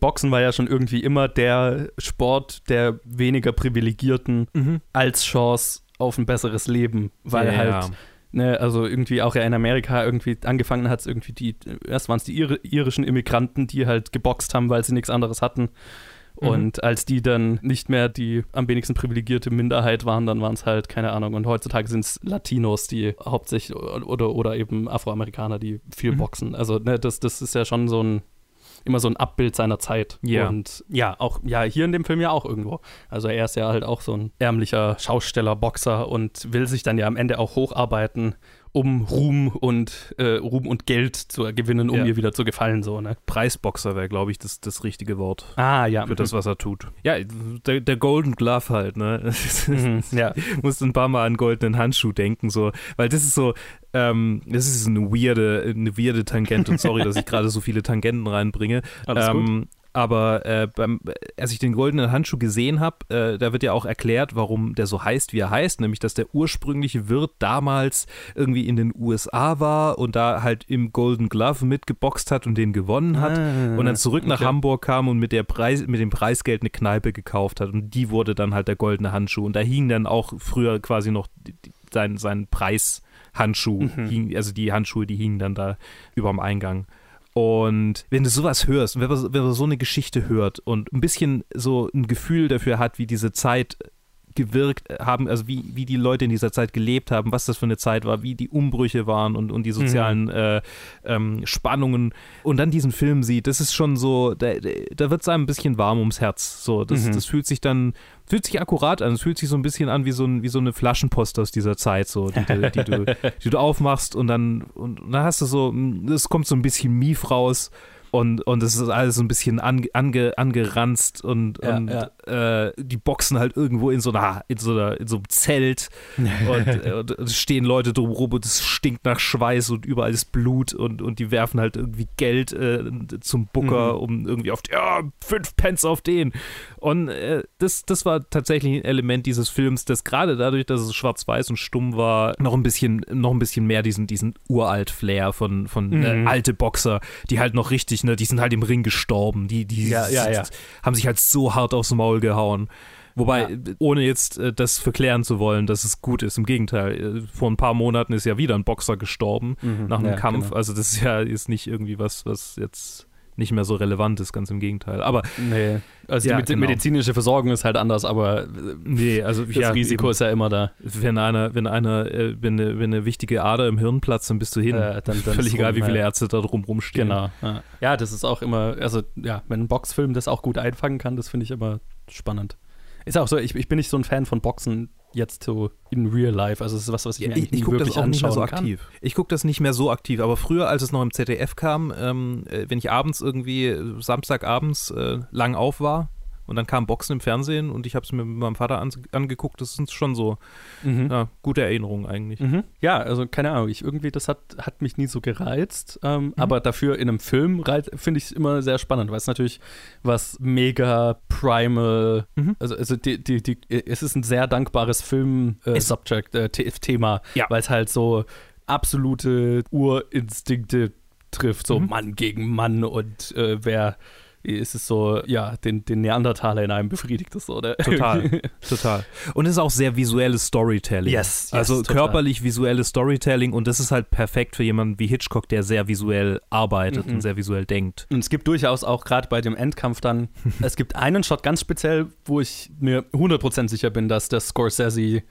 Boxen war ja schon irgendwie immer der Sport der weniger Privilegierten mhm. als Chance auf ein besseres Leben, weil Ja. halt, ne, also irgendwie auch ja in Amerika irgendwie angefangen hat es irgendwie die, erst waren es die Ir irischen Immigranten, die halt geboxt haben, weil sie nichts anderes hatten. Mhm. Und als die dann nicht mehr die am wenigsten privilegierte Minderheit waren, dann waren es halt, keine Ahnung. Und heutzutage sind es Latinos, die hauptsächlich oder, oder eben Afroamerikaner, die viel Mhm. boxen. Also, ne, das, das ist ja schon so ein immer so ein Abbild seiner Zeit. Ja. Und ja, auch, ja, hier in dem Film ja auch irgendwo. Also er ist ja halt auch so ein ärmlicher Schausteller, Boxer und will sich dann ja am Ende auch hocharbeiten, um Ruhm und äh, Ruhm und Geld zu gewinnen, um Ja. ihr wieder zu gefallen, so, ne? Preisboxer wäre, glaube ich, das, das richtige Wort. Ah, ja. Für das, was er tut. Ja, der, der Golden Glove halt, ne? [LAUGHS] Mhm, ja. musste ein paar Mal an goldenen Handschuh denken, so, weil das ist so, ähm, das ist eine weirde, eine weirde Tangente und sorry, dass ich [LAUGHS] gerade so viele Tangenten reinbringe. Alles gut. Aber äh, beim, als ich den goldenen Handschuh gesehen habe, äh, da wird ja auch erklärt, warum der so heißt, wie er heißt, nämlich dass der ursprüngliche Wirt damals irgendwie in den USA war und da halt im Golden Glove mitgeboxt hat und den gewonnen hat Ah, und dann zurück nach okay. Hamburg kam und mit, der Preis, mit dem Preisgeld eine Kneipe gekauft hat. Und die wurde dann halt der goldene Handschuh. Und da hing dann auch früher quasi noch sein, sein Preishandschuh. Mhm. Hing, also die Handschuhe, die hingen dann da über dem Eingang. Und wenn du sowas hörst, wenn man, wenn man so eine Geschichte hört und ein bisschen so ein Gefühl dafür hat, wie diese Zeit gewirkt haben, also wie, wie die Leute in dieser Zeit gelebt haben, was das für eine Zeit war, wie die Umbrüche waren und, und die sozialen äh, ähm, Spannungen und dann diesen Film sieht, das ist schon so, da, da wird es einem ein bisschen warm ums Herz. So, das, Mhm. das fühlt sich dann, fühlt sich akkurat an, es fühlt sich so ein bisschen an wie so, ein, wie so eine Flaschenpost aus dieser Zeit, so, die, du, die, du, [LAUGHS] die du aufmachst und dann, und dann hast du so, es kommt so ein bisschen Mief raus. Und, und es ist alles so ein bisschen ange, ange, angeranzt und, Ja, und ja. Äh, die boxen halt irgendwo in so einer, in so einer, in so einem Zelt [LAUGHS] und, und stehen Leute drumherum und es stinkt nach Schweiß und überall ist Blut und, und die werfen halt irgendwie Geld äh, zum Booker, Mhm. um irgendwie auf, ja, fünf Pence auf den. Und äh, das, das war tatsächlich ein Element dieses Films, das gerade dadurch, dass es schwarz-weiß und stumm war, noch ein bisschen, noch ein bisschen mehr diesen, diesen Uralt-Flair von, von äh, Mhm. alte Boxer, die halt noch richtig, ne, die sind halt im Ring gestorben, die, die Ja, ja, ja. haben sich halt so hart aufs Maul gehauen. Wobei, ohne jetzt äh, das verklären zu wollen, dass es gut ist. Im Gegenteil, äh, vor ein paar Monaten ist ja wieder ein Boxer gestorben Mhm, nach einem Kampf. genau. Also das ist ja ist nicht irgendwie was, was jetzt nicht mehr so relevant ist, ganz im Gegenteil. Aber Nee, also Ja, die genau. medizinische Versorgung ist halt anders, aber nee, also das ja, Risiko ist ja immer da. wenn einer, wenn einer, äh, wenn, eine, wenn eine wichtige Ader im Hirn platzt, dann bist du hin. Äh, dann- dann Völlig egal, rum, wie viele ja. Ärzte da drum rumstehen. Genau. Ja. ja, das ist auch immer, also ja, wenn ein Boxfilm das auch gut einfangen kann, das finde ich immer spannend. Ist auch so, ich, ich bin nicht so ein Fan von Boxen jetzt so in real life. Also es ist was, was ich Ja, mir ich eigentlich ich nie gucke das wirklich auch nicht mehr so kann. aktiv. Ich gucke das nicht mehr so aktiv, aber früher, als es noch im ZDF kam, ähm, äh, wenn ich abends irgendwie, äh, Samstagabends äh, lang auf war und dann kam Boxen im Fernsehen und ich habe es mir mit meinem Vater an, angeguckt, das sind schon so Mhm. ja, gute Erinnerungen eigentlich. Mhm. Ja, also keine Ahnung, ich irgendwie, das hat, hat mich nie so gereizt, Mhm. ähm, aber dafür in einem Film finde ich es immer sehr spannend, weil es natürlich was mega primal, Mhm. also, also die, die, die, es ist ein sehr dankbares Es- Film-Subject, äh, The- Thema, Ja. weil es halt so absolute Urinstinkte trifft, so Mhm. Mann gegen Mann und äh, wer ist es so, ja, den, den Neandertaler in einem befriedigt es so, oder? Total. [LAUGHS] Total. Und es ist auch sehr visuelles Storytelling. Yes, yes, also total. körperlich visuelles Storytelling und das ist halt perfekt für jemanden wie Hitchcock, der sehr visuell arbeitet Mhm. und sehr visuell denkt. Und es gibt durchaus auch gerade bei dem Endkampf dann, [LAUGHS] es gibt einen Shot ganz speziell, wo ich mir 100% sicher bin, dass der Scorsese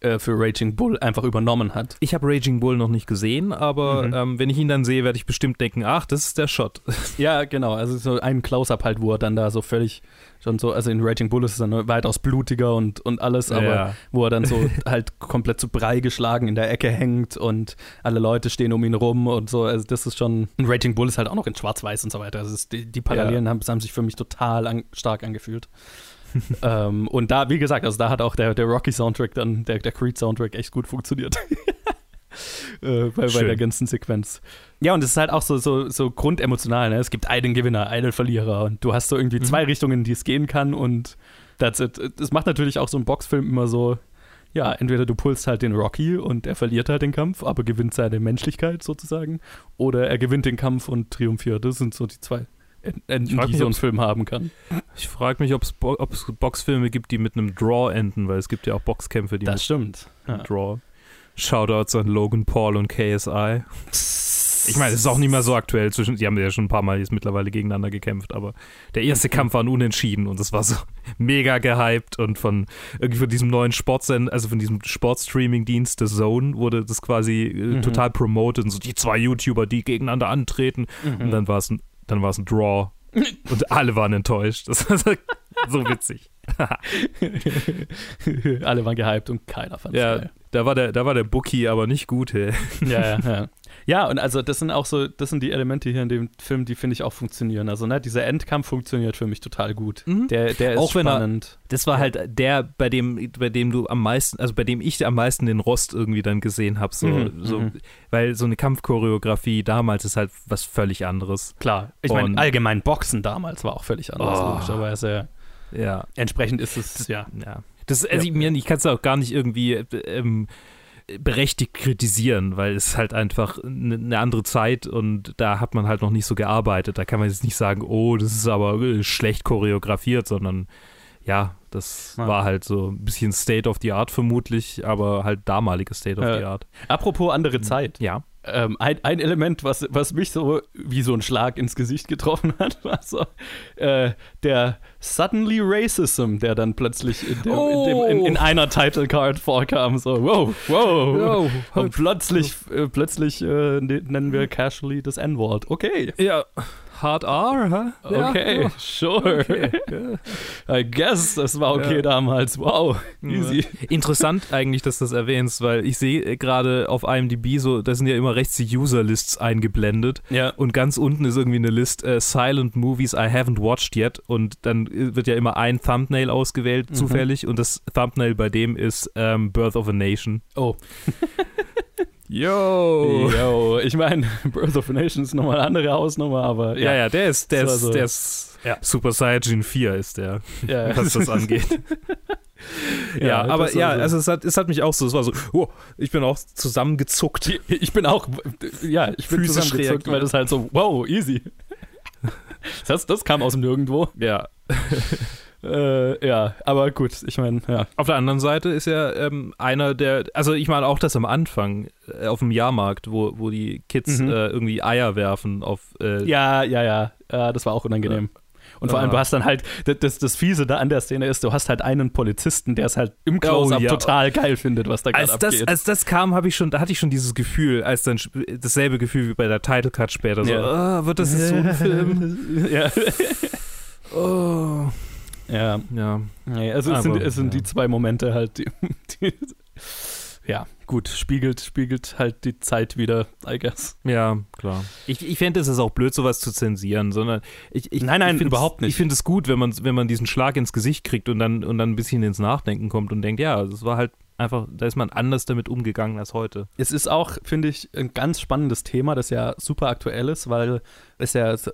äh, für Raging Bull einfach übernommen hat. Ich habe Raging Bull noch nicht gesehen, aber Mhm. ähm, wenn ich ihn dann sehe, werde ich bestimmt denken, ach, das ist der Shot. [LAUGHS] Ja, genau, also so ein Close-Up halt, wo er dann da so völlig schon so, also in Raging Bull ist es dann weitaus blutiger und, und alles, aber Ja. wo er dann so [LAUGHS] halt komplett zu Brei geschlagen in der Ecke hängt und alle Leute stehen um ihn rum und so, also das ist schon, und Raging Bull ist halt auch noch in schwarz-weiß und so weiter, also es ist, die, die Parallelen haben, haben sich für mich total an, stark angefühlt. [LAUGHS] ähm, und da, wie gesagt, also da hat auch der, der Rocky-Soundtrack dann, der, der Creed-Soundtrack echt gut funktioniert. [LAUGHS] äh, bei, bei der ganzen Sequenz. Ja, und es ist halt auch so, so, so grundemotional. Ne? Es gibt einen Gewinner, einen Verlierer und du hast so irgendwie Mhm. zwei Richtungen, in die es gehen kann und that's it. Das macht natürlich auch so ein Boxfilm immer so, ja, entweder du pulst halt den Rocky und er verliert halt den Kampf, aber gewinnt seine Menschlichkeit sozusagen, oder er gewinnt den Kampf und triumphiert. Das sind so die zwei Enden, frag die mich, so ein Film haben kann. Ich frage mich, ob es Bo Boxfilme gibt, die mit einem Draw enden, weil es gibt ja auch Boxkämpfe, die Das stimmt. mit Ja. Draw. Shoutouts an Logan Paul und KSI. Ich meine, es ist auch nicht mehr so aktuell zwischen, die haben ja schon ein paar Mal jetzt mittlerweile gegeneinander gekämpft, aber der erste Kampf war ein Unentschieden und es war so [LAUGHS] mega gehypt und von irgendwie von diesem neuen Sportsend, also von diesem Sportstreaming-Dienst, The Zone, wurde das quasi äh, Mhm. total promoted und so die zwei YouTuber, die gegeneinander antreten Mhm. und dann war es ein, dann war es ein Draw und alle waren enttäuscht. Das war so, witzig. [LAUGHS] Alle waren gehypt und keiner fand es Ja, geil. Da war der, da war der Bookie aber nicht gut, hey. [LAUGHS] Ja, ja, ja. Ja, und also das sind auch so, das sind die Elemente hier in dem Film, die finde ich auch funktionieren. Also, ne, dieser Endkampf funktioniert für mich total gut. Mhm. Der, der ist Auch wenn er- spannend. Das war halt der, bei dem, bei dem du am meisten, also bei dem ich am meisten den Rost irgendwie dann gesehen habe. So, Mhm, so, mhm. Weil so eine Kampfchoreografie damals ist halt was völlig anderes. Klar. Ich meine, allgemein Boxen damals war auch völlig anders, Oh. logischerweise. Ja. Entsprechend ist es, ja. ja. Das, also Ja. ich, mir- ich kann es auch gar nicht irgendwie äh, ähm, berechtigt kritisieren, weil es halt einfach eine andere Zeit und da hat man halt noch nicht so gearbeitet. Da kann man jetzt nicht sagen, oh, das ist aber äh, schlecht choreografiert, sondern ja, das Ja. war halt so ein bisschen State of the Art vermutlich, aber halt damaliges State of Ja. the Art. Apropos andere Zeit. Ja. Ähm, ein, ein Element, was, was mich so wie so ein Schlag ins Gesicht getroffen hat, [LAUGHS] war so äh, der Suddenly Racism, der dann plötzlich in, dem, in, dem, in, in einer Title Card vorkam. So, wow, wow. Und plötzlich, äh, plötzlich äh, ne- nennen wir casually das N-Wort. Okay. Ja, Hard R? Ja. Okay, sure. Okay. [LAUGHS] I guess, das war okay Ja. damals. Wow, easy. Interessant eigentlich, dass du das erwähnst, weil ich sehe gerade auf IMDb so, da sind ja immer rechts die User-Lists eingeblendet Ja. und ganz unten ist irgendwie eine List äh, Silent Movies I haven't watched yet und dann äh, wird ja immer ein Thumbnail ausgewählt, Mhm. zufällig und das Thumbnail bei dem ist ähm, Birth of a Nation. Oh. [LAUGHS] Yo! Yo, ich meine, [LAUGHS] Birth of a Nation ist nochmal eine andere Hausnummer, aber Ja, ja. ja, der ist, der ist, so- der ist Ja. Super Saiyajin 4 ist der, ja, [LAUGHS] was das angeht. [LAUGHS] ja, Ja, aber ja, so- also es hat, es hat mich auch so, es war so, oh, ich bin auch zusammengezuckt. Ich bin auch, ja, ich bin Physisch zusammengezuckt, reagiert. weil das halt so, wow, easy. Das, das kam aus dem Nirgendwo. Ja, Äh, ja, aber gut, ich meine, ja. Auf der anderen Seite ist ja ähm, einer der, also ich meine auch das am Anfang äh, auf dem Jahrmarkt, wo, wo die Kids Mhm. äh, irgendwie Eier werfen auf äh, Ja, ja, ja, äh, das war auch unangenehm. Und vor allem, du hast dann halt, das, das, Fiese da an der Szene ist, du hast halt einen Polizisten, der es halt im Close-Up Oh, ja. total geil findet, was da gerade als das, abgeht. als das kam, habe ich schon, da hatte ich schon dieses Gefühl, als dann dasselbe Gefühl wie bei der Title Cut später, so, Ja. ah, wird das jetzt so ein Film? [LAUGHS] ja. Oh. Ja. Ja, Nee, also es sind, Aber, es sind ja. die zwei Momente halt, die, die ja, gut, spiegelt, spiegelt halt die Zeit wieder, I guess. ja, klar. Ich, ich fände es ist auch blöd, sowas zu zensieren, sondern ich, ich Nein, nein, ich überhaupt nicht. Ich finde es gut, wenn man, wenn man diesen Schlag ins Gesicht kriegt und dann, und dann ein bisschen ins Nachdenken kommt und denkt, ja, das war halt einfach, da ist man anders damit umgegangen als heute. Es ist auch, finde ich, ein ganz spannendes Thema, das ja super aktuell ist, weil es ja, also,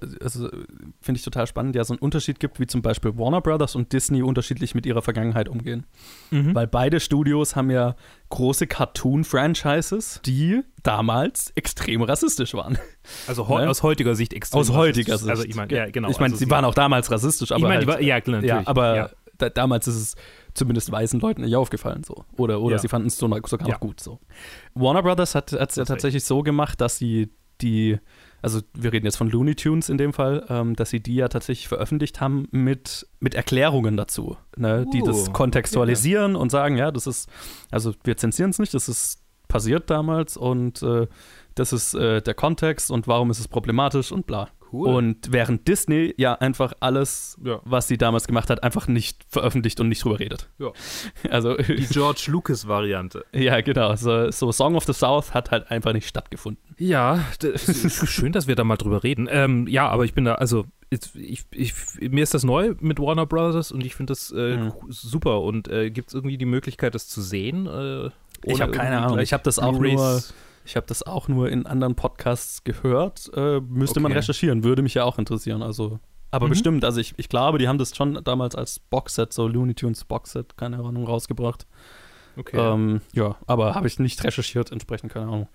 finde ich total spannend, ja so einen Unterschied gibt, wie zum Beispiel Warner Brothers und Disney unterschiedlich mit ihrer Vergangenheit umgehen. Mhm. Weil beide Studios haben ja große Cartoon-Franchises, die damals extrem rassistisch waren. Also Ne? aus heutiger Sicht extrem. Aus heutiger. Sicht. Also ich meine, ja, genau. Ich meine, also sie waren auch damals rassistisch, aber ich meine, halt, war, ja, klar, ja, natürlich. aber ja. Da, damals ist es zumindest weißen Leuten nicht aufgefallen so. Oder, oder Ja. sie fanden es so, sogar Ja. noch gut so. Warner Brothers hat es ja tatsächlich so gemacht, dass sie die, also wir reden jetzt von Looney Tunes in dem Fall, ähm, dass sie die ja tatsächlich veröffentlicht haben mit, mit Erklärungen dazu, ne, die das Uh, kontextualisieren und sagen, ja, das ist, also wir zensieren es nicht, das ist passiert damals und äh, das ist äh, der Kontext und warum ist es problematisch und bla. Cool. Und während Disney ja einfach alles, Ja. was sie damals gemacht hat, einfach nicht veröffentlicht und nicht drüber redet. Ja. [LAUGHS] Also, die George Lucas-Variante. [LAUGHS] ja, genau. So, so Song of the South hat halt einfach nicht stattgefunden. Ja, das ist [LAUGHS] schön, dass wir da mal drüber reden. Ähm, ja, aber ich bin da, also ich, ich, ich, mir ist das neu mit Warner Brothers und ich finde das äh, Mhm. super. Und äh, gibt es irgendwie die Möglichkeit, das zu sehen? Äh, Ich ohne habe keine Ahnung. Ich habe das auch nur? Ich habe das auch nur in anderen Podcasts gehört. Äh, müsste man Okay. recherchieren, würde mich ja auch interessieren. Also, aber Mhm. bestimmt. Also ich, ich glaube, die haben das schon damals als Boxset, so Looney Tunes Boxset, keine Ahnung, rausgebracht. Okay. Ähm, ja, aber habe ich nicht recherchiert, entsprechend keine Ahnung.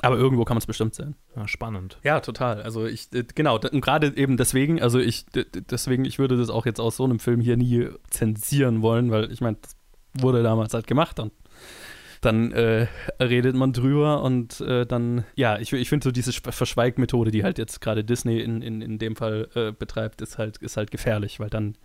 Aber irgendwo kann man es bestimmt sehen. ja, spannend. Ja, total. Also ich, genau, und gerade eben deswegen, also ich, deswegen, ich würde das auch jetzt aus so einem Film hier nie zensieren wollen, weil ich meine, das wurde damals halt gemacht und dann äh, redet man drüber und äh, dann, ja, ich, ich finde so diese Sch- Verschweigmethode, die halt jetzt gerade Disney in, in, in dem Fall äh, betreibt, ist halt, ist halt gefährlich, weil dann,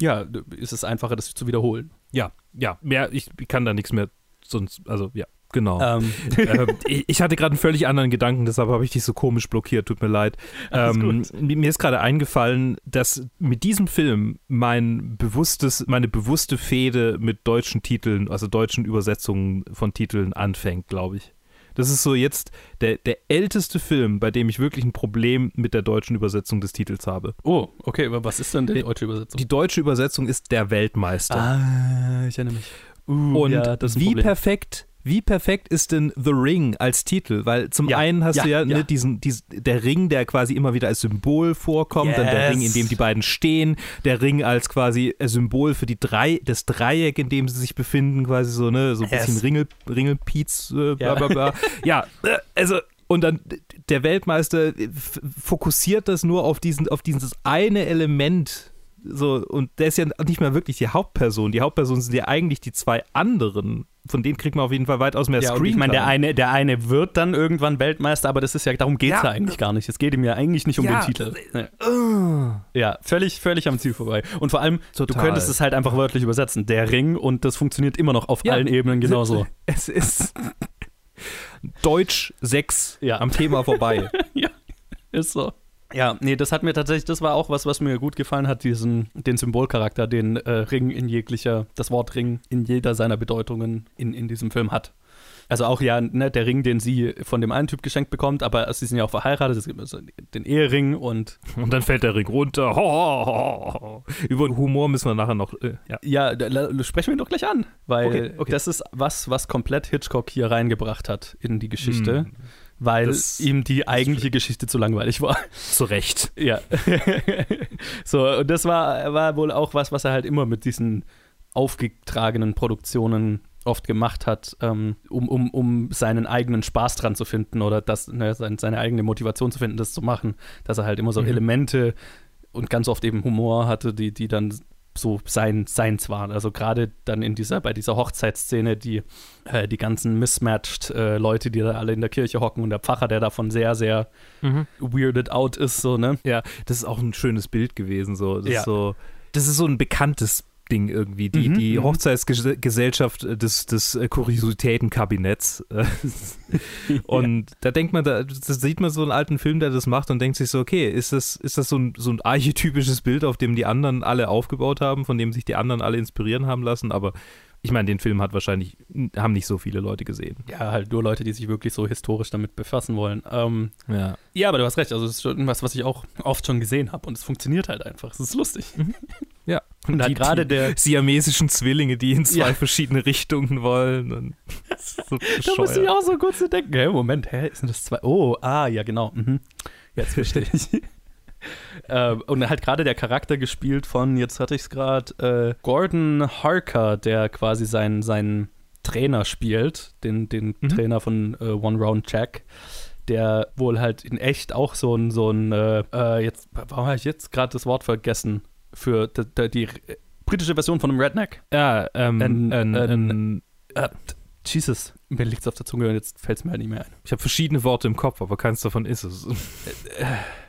ja, ist es einfacher, das zu wiederholen. Ja, ja, mehr, ich kann da nichts mehr sonst, also ja, genau. Ähm, ähm, ich hatte gerade einen völlig anderen Gedanken, deshalb habe ich dich so komisch blockiert, tut mir leid. Ähm, mir ist gerade eingefallen, dass mit diesem Film mein bewusstes, meine bewusste Fehde mit deutschen Titeln, also deutschen Übersetzungen von Titeln anfängt, glaube ich. Das ist so jetzt der, der älteste Film, bei dem ich wirklich ein Problem mit der deutschen Übersetzung des Titels habe. oh, okay, aber was ist denn die deutsche Übersetzung? Die deutsche Übersetzung ist der Weltmeister. ah, ich erinnere mich. Uh, Und ja, wie perfekt, wie perfekt ist denn The Ring als Titel? Weil zum Ja, einen hast ja, du ja, ja. Ne, diesen, diesen, der Ring, der quasi immer wieder als Symbol vorkommt, dann der Yes. Ring, in dem die beiden stehen, der Ring als quasi Symbol für die drei, das Dreieck, in dem sie sich befinden, quasi so, ne, so ein Yes. bisschen Ringel, Ringelpiez, äh, bla Ja. bla bla. ja, äh, also und dann der Weltmeister äh, fokussiert das nur auf diesen, auf dieses eine Element. So, und der ist ja nicht mehr wirklich die Hauptperson. Die Hauptpersonen sind ja eigentlich die zwei anderen. Von denen kriegt man auf jeden Fall weitaus mehr Ja, Screen. ich meine, der eine, der eine wird dann irgendwann Weltmeister, aber das ist ja, darum geht es ja. Ja. eigentlich gar nicht. Es geht ihm ja eigentlich nicht um Ja. den Titel. Ja. ja, völlig, völlig am Ziel vorbei. Und vor allem, du Total. könntest es halt einfach wörtlich übersetzen. Der Ring und das funktioniert immer noch auf Ja. allen Ebenen genauso. [LAUGHS] Es ist Deutsch 6 Ja. am Thema vorbei. [LAUGHS] Ist so. Ja, nee, das hat mir tatsächlich, das war auch was, was mir gut gefallen hat, diesen, den Symbolcharakter, den äh, Ring in jeglicher, das Wort Ring in jeder seiner Bedeutungen in, in diesem Film hat. Also auch ja, ne, der Ring, den sie von dem einen Typ geschenkt bekommt, aber sie sind ja auch verheiratet, es gibt also den Ehering und [LAUGHS] Und dann fällt der Ring runter. Ho, ho, ho. Über den Humor müssen wir nachher noch. Äh, ja. Ja, da- sprechen wir ihn doch gleich an, weil Okay, okay. das ist was, was komplett Hitchcock hier reingebracht hat in die Geschichte, Hm, weil das- ihm die eigentliche Geschichte zu langweilig war. [LAUGHS] zu Recht. Ja. [LAUGHS] so, und das war, war wohl auch was, was er halt immer mit diesen aufgetragenen Produktionen oft gemacht hat, ähm, um, um, um seinen eigenen Spaß dran zu finden oder das, ne, sein, seine eigene Motivation zu finden, das zu machen. Dass er halt immer so Mhm. Elemente und ganz oft eben Humor hatte, die, die dann so sein, seins waren. Also gerade dann in dieser, bei dieser Hochzeitsszene, die, äh, die ganzen mismatched äh, Leute, die da alle in der Kirche hocken und der Pfarrer, der davon sehr, sehr weirded out ist, so, ne? Ja, das ist auch ein schönes Bild gewesen. So. Das, Ja. ist so, das ist so ein bekanntes Ding irgendwie. Die, Mhm, die mhm. Hochzeitsgesellschaft des, des äh, Kuriositätenkabinetts. [LAUGHS] Und da denkt man, da, sieht man so einen alten Film, der das macht und denkt sich so, okay, ist das, ist das so ein, so ein archetypisches Bild, auf dem die anderen alle aufgebaut haben, von dem sich die anderen alle inspirieren haben lassen? Aber ich meine, den Film hat wahrscheinlich, haben nicht so viele Leute gesehen. Ja, halt nur Leute, die sich wirklich so historisch damit befassen wollen. Ähm, Ja. ja, aber du hast recht. Also, es ist schon was, was ich auch oft schon gesehen habe. Und es funktioniert halt einfach. Es ist lustig. [LAUGHS] Ja. Und halt Die- gerade der. siamesischen Zwillinge, die in zwei Ja. verschiedene Richtungen wollen. Und so [LAUGHS] Da muss ich auch so kurz denken. Hä, Moment, hä, sind das zwei? Oh, ah, ja, genau. Mhm. Jetzt verstehe ich. [LAUGHS] ähm, und halt gerade der Charakter gespielt von, jetzt hatte ich es gerade, äh, Gordon Harker, der quasi sein, sein Trainer spielt, den, den Mhm. Trainer von äh, One Round Jack, der wohl halt in echt auch so ein, so ein äh, äh, jetzt, warum habe ich jetzt gerade das Wort vergessen? Für die, die, die britische Version von einem Redneck. Ja, ähm, Ein- ein, ein- Äh, Jesus, mir liegt es auf der Zunge und jetzt fällt es mir halt nicht mehr ein. ich habe verschiedene Worte im Kopf, aber keins davon ist es.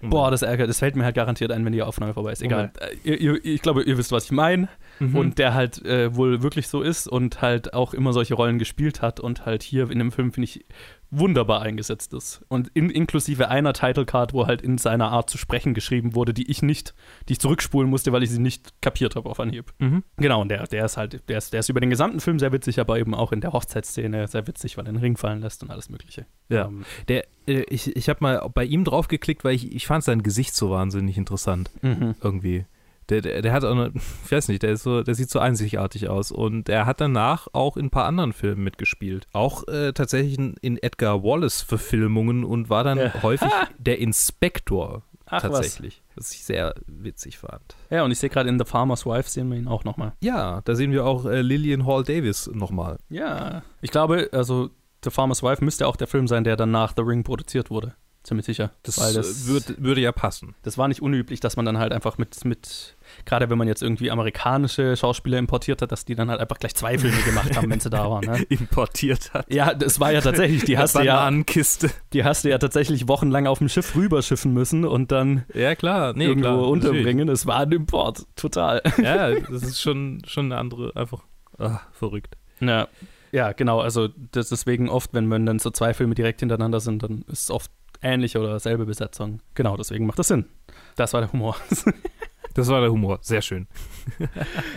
Boah, das ärgert, das fällt mir halt garantiert ein, wenn die Aufnahme vorbei ist. Egal. Äh, ihr, ihr, ich glaube, ihr wisst, was ich meine. Mhm. Und der halt äh, wohl wirklich so ist und halt auch immer solche Rollen gespielt hat und halt hier in dem Film, finde ich, wunderbar eingesetzt ist. Und in, inklusive einer Title Card, wo halt in seiner Art zu sprechen geschrieben wurde, die ich nicht, die ich zurückspulen musste, weil ich sie nicht kapiert habe auf Anhieb. Mhm. Genau, und der, der ist halt, der ist, der ist über den gesamten Film sehr witzig, aber eben auch in der Hochzeitsszene sehr witzig, weil er den Ring fallen lässt und alles Mögliche. Ja. Ähm, Der, äh, ich ich habe mal bei ihm draufgeklickt, weil ich, ich fand sein Gesicht so wahnsinnig interessant. mhm. irgendwie. Der, der, der hat auch eine, ich weiß nicht, der ist so, der sieht so einzigartig aus. Und er hat danach auch in ein paar anderen Filmen mitgespielt. Auch äh, tatsächlich in, Edgar Wallace-Verfilmungen und war dann Ja. häufig [LAUGHS] der Inspektor Ach tatsächlich. Was ich sehr witzig fand. was. Ja, und ich sehe gerade in The Farmer's Wife sehen wir ihn auch nochmal. Ja, da sehen wir auch äh, Lillian Hall Davis nochmal. Ja. Ich glaube, also The Farmer's Wife müsste auch der Film sein, der dann nach The Ring produziert wurde. Ziemlich sicher. Das, Weil das würd, würde ja passen. das war nicht unüblich, dass man dann halt einfach mit, mit gerade wenn man jetzt irgendwie amerikanische Schauspieler importiert hat, dass die dann halt einfach gleich zwei Filme gemacht haben, wenn sie da waren. Ne? [LAUGHS] Importiert hat. Ja, das war ja tatsächlich, die hast, du ja, die hast du ja tatsächlich wochenlang auf dem Schiff rüberschiffen müssen und dann Ja, klar. Nee, irgendwo klar, natürlich. unterbringen. Das war ein Import, total. [LAUGHS] Ja, das ist schon, schon eine andere, einfach ah, verrückt. Ja. ja, genau. Also das deswegen oft, wenn man dann so zwei Filme direkt hintereinander sind, dann ist es oft ähnliche oder selbe Besetzung. Genau, deswegen macht das Sinn. Das war der Humor. [LAUGHS] Das war der Humor, sehr schön.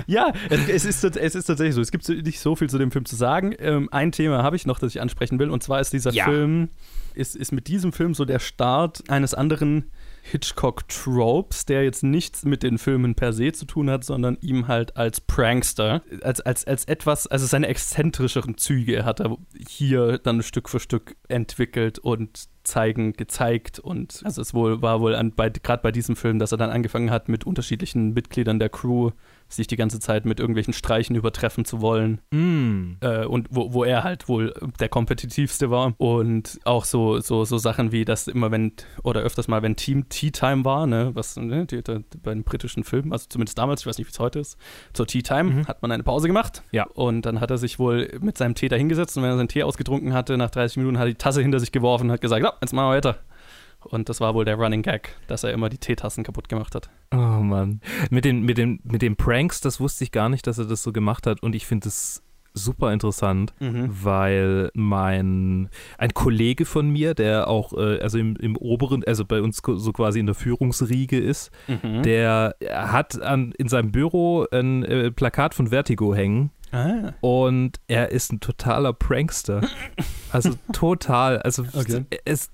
ja, es, ist, es ist tatsächlich so. Es gibt nicht so viel zu dem Film zu sagen. Ähm, ein Thema habe ich noch, das ich ansprechen will. Und zwar ist dieser Ja. Film, ist, ist mit diesem Film so der Start eines anderen Hitchcock-Tropes, der jetzt nichts mit den Filmen per se zu tun hat, sondern ihm halt als Prankster, als, als, als etwas, also seine exzentrischeren Züge hat er hier dann Stück für Stück entwickelt und zeigen, gezeigt und also es wohl war wohl gerade bei diesem Film, dass er dann angefangen hat, mit unterschiedlichen Mitgliedern der Crew sich die ganze Zeit mit irgendwelchen Streichen übertreffen zu wollen Mm. äh, und wo, wo er halt wohl der kompetitivste war und auch so, so, so Sachen wie, dass immer wenn, oder öfters mal, wenn Team Tea Time war, ne, was ne, die, die, bei den britischen Filmen, also zumindest damals, ich weiß nicht, wie es heute ist, zur Tea Time Mhm. hat man eine Pause gemacht Ja. und dann hat er sich wohl mit seinem Tee dahingesetzt und wenn er seinen Tee ausgetrunken hatte, nach 30 Minuten hat er die Tasse hinter sich geworfen und hat gesagt, so, jetzt machen wir weiter. Und das war wohl der Running Gag, dass er immer die Teetassen kaputt gemacht hat. Oh Mann. Mit den, mit, den, mit den Pranks, das wusste ich gar nicht, dass er das so gemacht hat. Und ich finde es super interessant, weil mein ein Kollege von mir, der auch äh, also im, im oberen, also bei uns so quasi in der Führungsriege ist, Mhm. der hat an, in seinem Büro ein äh, Plakat von Vertigo hängen. ah. Und er ist ein totaler Prankster. Also [LAUGHS] total. Also Okay. es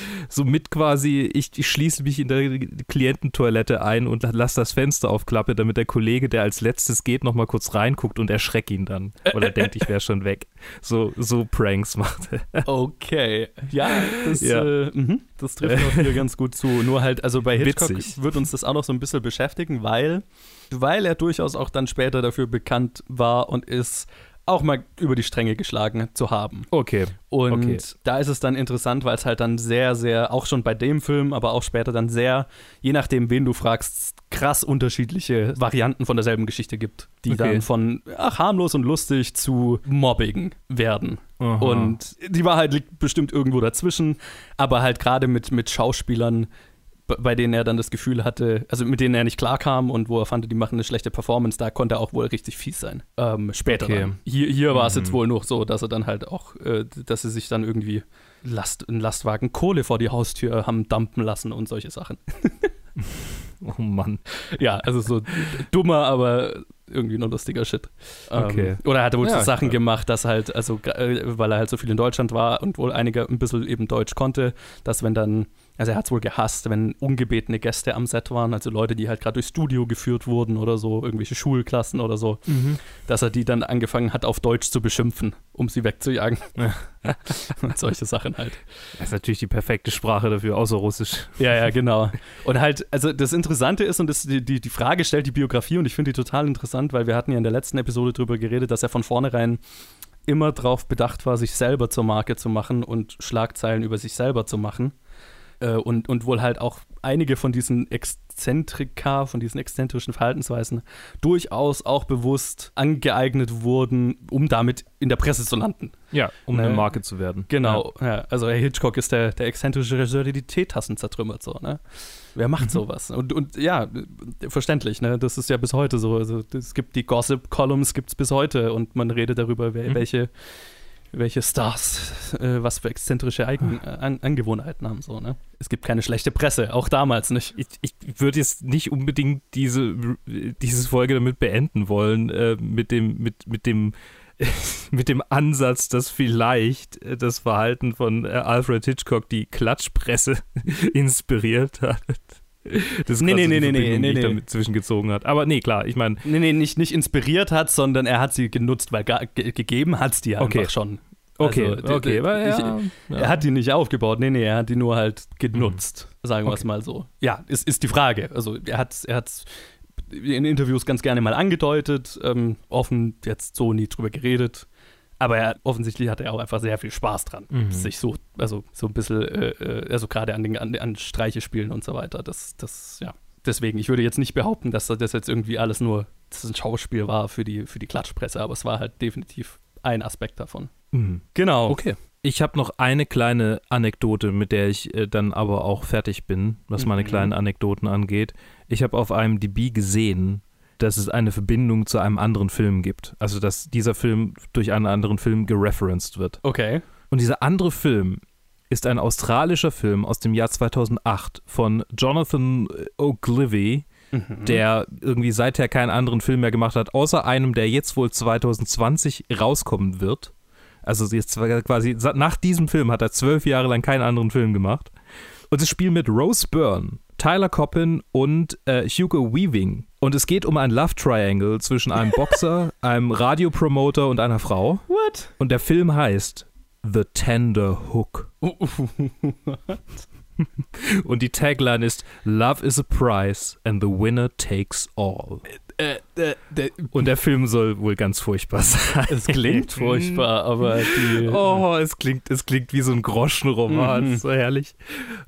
[LAUGHS] so mit quasi, ich, ich schließe mich in der Kliententoilette ein und lasse das Fenster aufklappe, damit der Kollege, der als letztes geht, nochmal kurz reinguckt und erschreckt ihn dann. Weil er denkt, ich wäre schon weg. So, so Pranks macht er. [LAUGHS] Okay, ja, das, Ja. Äh, mhm, das trifft [LAUGHS] auch hier ganz gut zu. Nur halt, also bei Hitchcock Witzig. wird uns das auch noch so ein bisschen beschäftigen, weil, weil er durchaus auch dann später dafür bekannt war und ist, auch mal über die Stränge geschlagen zu haben. Okay. Und Okay. da ist es dann interessant, weil es halt dann sehr, sehr, auch schon bei dem Film, aber auch später dann sehr, je nachdem, wen du fragst, krass unterschiedliche Varianten von derselben Geschichte gibt, die Okay. dann von ach, harmlos und lustig zu Mobbing werden. Aha. Und die Wahrheit liegt bestimmt irgendwo dazwischen, aber halt gerade mit, mit Schauspielern, bei denen er dann das Gefühl hatte, also mit denen er nicht klarkam und wo er fand, die machen eine schlechte Performance, da konnte er auch wohl richtig fies sein. Ähm, später Okay. dann. Hier, hier war es Mhm. jetzt wohl noch so, dass er dann halt auch, äh, dass sie sich dann irgendwie Last, einen Lastwagen Kohle vor die Haustür haben dumpen lassen und solche Sachen. [LAUGHS] Oh Mann. ja, also so dummer, aber irgendwie nur lustiger Shit. Ähm, Okay. Oder er hatte wohl Ja, so Sachen klar. gemacht, dass halt, also äh, weil er halt so viel in Deutschland war und wohl einige ein bisschen eben Deutsch konnte, dass wenn dann, also er hat es wohl gehasst, wenn ungebetene Gäste am Set waren, also Leute, die halt gerade durchs Studio geführt wurden oder so, irgendwelche Schulklassen oder so, dass er die dann angefangen hat, auf Deutsch zu beschimpfen, um sie wegzujagen. [LAUGHS] und solche Sachen halt. Das ist natürlich die perfekte Sprache dafür, außer Russisch. Ja, ja, genau. Und halt, also das Interessante ist, und das, die, die, die Frage stellt die Biografie, und ich finde die total interessant, weil wir hatten ja in der letzten Episode drüber geredet, dass er von vornherein immer darauf bedacht war, sich selber zur Marke zu machen und Schlagzeilen über sich selber zu machen. Äh, und, und wohl halt auch einige von diesen Exzentrika, von diesen exzentrischen Verhaltensweisen durchaus auch bewusst angeeignet wurden, um damit in der Presse zu landen. Ja, um Ne? eine Marke zu werden. Genau, ja. also Herr Hitchcock ist der, der exzentrische Regisseur, der die Teetassen zertrümmert, so, ne? Wer macht sowas? Und, und ja, verständlich, ne? Das ist ja bis heute so. Also es gibt die Gossip-Columns, gibt es bis heute und man redet darüber, wer, Mhm. welche, welche Stars äh, was für exzentrische Eigen äh, An Angewohnheiten haben, so, ne? Es gibt keine schlechte Presse, auch damals nicht. Ich, ich würde jetzt nicht unbedingt diese, diese Folge damit beenden wollen, äh, mit dem, mit, mit dem [LAUGHS] mit dem Ansatz, dass vielleicht äh, das Verhalten von äh, Alfred Hitchcock die Klatschpresse [LAUGHS] inspiriert hat. [LAUGHS] Das ist Nee, nee, nee, nee, nee, nee. damit zwischengezogen hat. Aber nee, klar, ich meine, Nee, nee, nicht, nicht inspiriert hat, sondern er hat sie genutzt, weil ge gegeben hat es die Okay. einfach schon. okay, Also, okay, aber ich- ja. Er hat die nicht aufgebaut, nee, nee, er hat die nur halt genutzt, sagen wir es Okay. mal so. Ja, ist, ist die Frage. Also er hat es er hat's in Interviews ganz gerne mal angedeutet, ähm, offen jetzt so nie drüber geredet. Aber er, offensichtlich hat er auch einfach sehr viel Spaß dran, Mhm. sich so, also so ein bisschen, äh, äh, also gerade an, den, an, an Streiche spielen und so weiter. Das, das, ja. Deswegen, ich würde jetzt nicht behaupten, dass das jetzt irgendwie alles nur ein Schauspiel war für die, für die Klatschpresse, aber es war halt definitiv ein Aspekt davon. Mhm. Genau. Okay. Ich habe noch eine kleine Anekdote, mit der ich äh, dann aber auch fertig bin, was meine Mhm. kleinen Anekdoten angeht. Ich habe auf einem DB gesehen, dass es eine Verbindung zu einem anderen Film gibt. Also, dass dieser Film durch einen anderen Film gereferenced wird. Okay. Und dieser andere Film ist ein australischer Film aus dem Jahr 2008 von Jonathan O'Glivey, Mhm. der irgendwie seither keinen anderen Film mehr gemacht hat, außer einem, der jetzt wohl 2020 rauskommen wird. Also jetzt quasi nach diesem Film hat er zwölf Jahre lang keinen anderen Film gemacht. Und das Spiel mit Rose Byrne, Tyler Coppin und äh, Hugo Weaving. Und es geht um ein Love Triangle zwischen einem [LAUGHS] Boxer, einem Radiopromoter und einer Frau. What? Und der Film heißt The Tender Hook. Und die Tagline ist Love is a prize and the winner takes all. äh, äh, der, Und der Film soll wohl ganz furchtbar sein. es klingt [LAUGHS] furchtbar, aber die. Oh, es klingt, es klingt wie so ein Groschenroman. Mhm. So herrlich.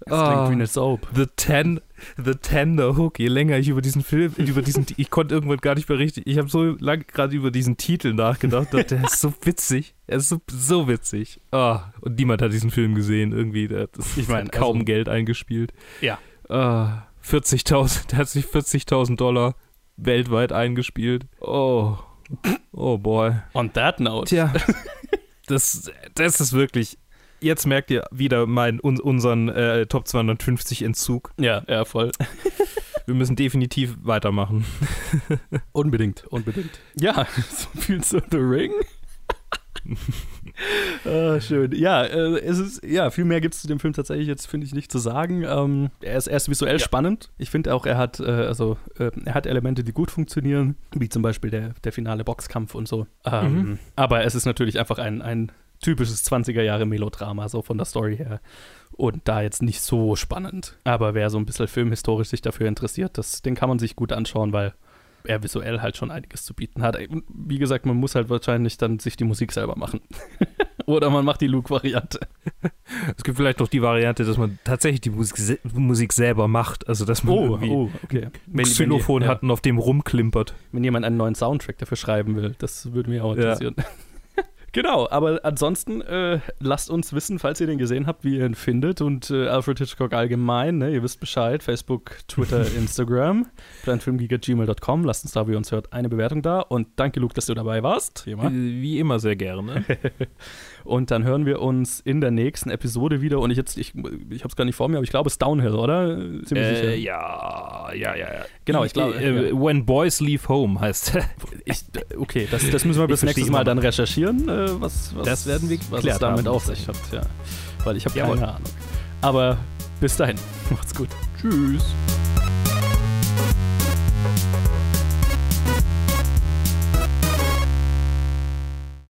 es klingt Oh. wie eine Soap. The Ten, The Tender Hook. Je länger ich über diesen Film, [LAUGHS] über diesen, ich konnte irgendwann gar nicht mehr richtig. Ich habe so lange gerade über diesen Titel nachgedacht. Und der ist so witzig. Er ist so, so witzig. Oh, und niemand hat diesen Film gesehen. Irgendwie, der, das Ich mein, hat kaum also- Geld eingespielt. Ja. Ah, 40.000, der hat sich 40.000 Dollar weltweit eingespielt. Oh, oh boy. On that note. Tja, [LAUGHS] das, das ist wirklich. Jetzt merkt ihr wieder mein, un, unseren äh, Top 250 Entzug. Ja, ja, voll. [LAUGHS] Wir müssen definitiv weitermachen. [LAUGHS] Unbedingt, unbedingt. Ja, [LAUGHS] so viel zu The Ring. ah, schön. Ja, äh, es ist, ja, viel mehr gibt es zu dem Film tatsächlich jetzt, finde ich, nicht zu sagen. Ähm, er, ist, er ist visuell spannend. Ich finde auch, er hat, äh, also, äh, er hat Elemente, die gut funktionieren, wie zum Beispiel der, der finale Boxkampf und so. Ähm, Mhm. Aber es ist natürlich einfach ein, ein typisches 20er Jahre Melodrama, so von der Story her. Und da jetzt nicht so spannend. Aber wer so ein bisschen filmhistorisch sich dafür interessiert, das, den kann man sich gut anschauen, weil er visuell halt schon einiges zu bieten hat. Wie gesagt, man muss halt wahrscheinlich dann sich die Musik selber machen. [LAUGHS] Oder man macht die Luke-Variante. Es gibt vielleicht noch die Variante, dass man tatsächlich die Musik, se Musik selber macht. Also, dass man irgendwie Oh, okay. ein Xylophon ja, hat und auf dem rumklimpert. Wenn jemand einen neuen Soundtrack dafür schreiben will, das würde mich auch Ja. Genau, aber ansonsten äh, lasst uns wissen, falls ihr den gesehen habt, wie ihr ihn findet und äh, Alfred Hitchcock allgemein, ne? ihr wisst Bescheid, Facebook, Twitter, [LAUGHS] Instagram, planfilmgeek.gmail.com, lasst uns da, wie ihr uns hört, eine Bewertung da und danke Luke, dass du dabei warst. Wie immer. Wie immer sehr gerne. [LAUGHS] Und dann hören wir uns in der nächsten Episode wieder. Und ich jetzt, ich, ich habe es gar nicht vor mir, aber ich glaube, es ist Downhill, oder? Ziemlich äh, sicher. ja, ja, ja, ja. Genau, ich glaube, Äh, ja. When Boys Leave Home heißt Ich, okay, das, das müssen wir bis nächstes Mal dann recherchieren, äh, was, was, Das werden wir was es damit auf sich hat. Ja. Weil ich habe keine Ahnung. Aber bis dahin, [LAUGHS] macht's gut. Tschüss.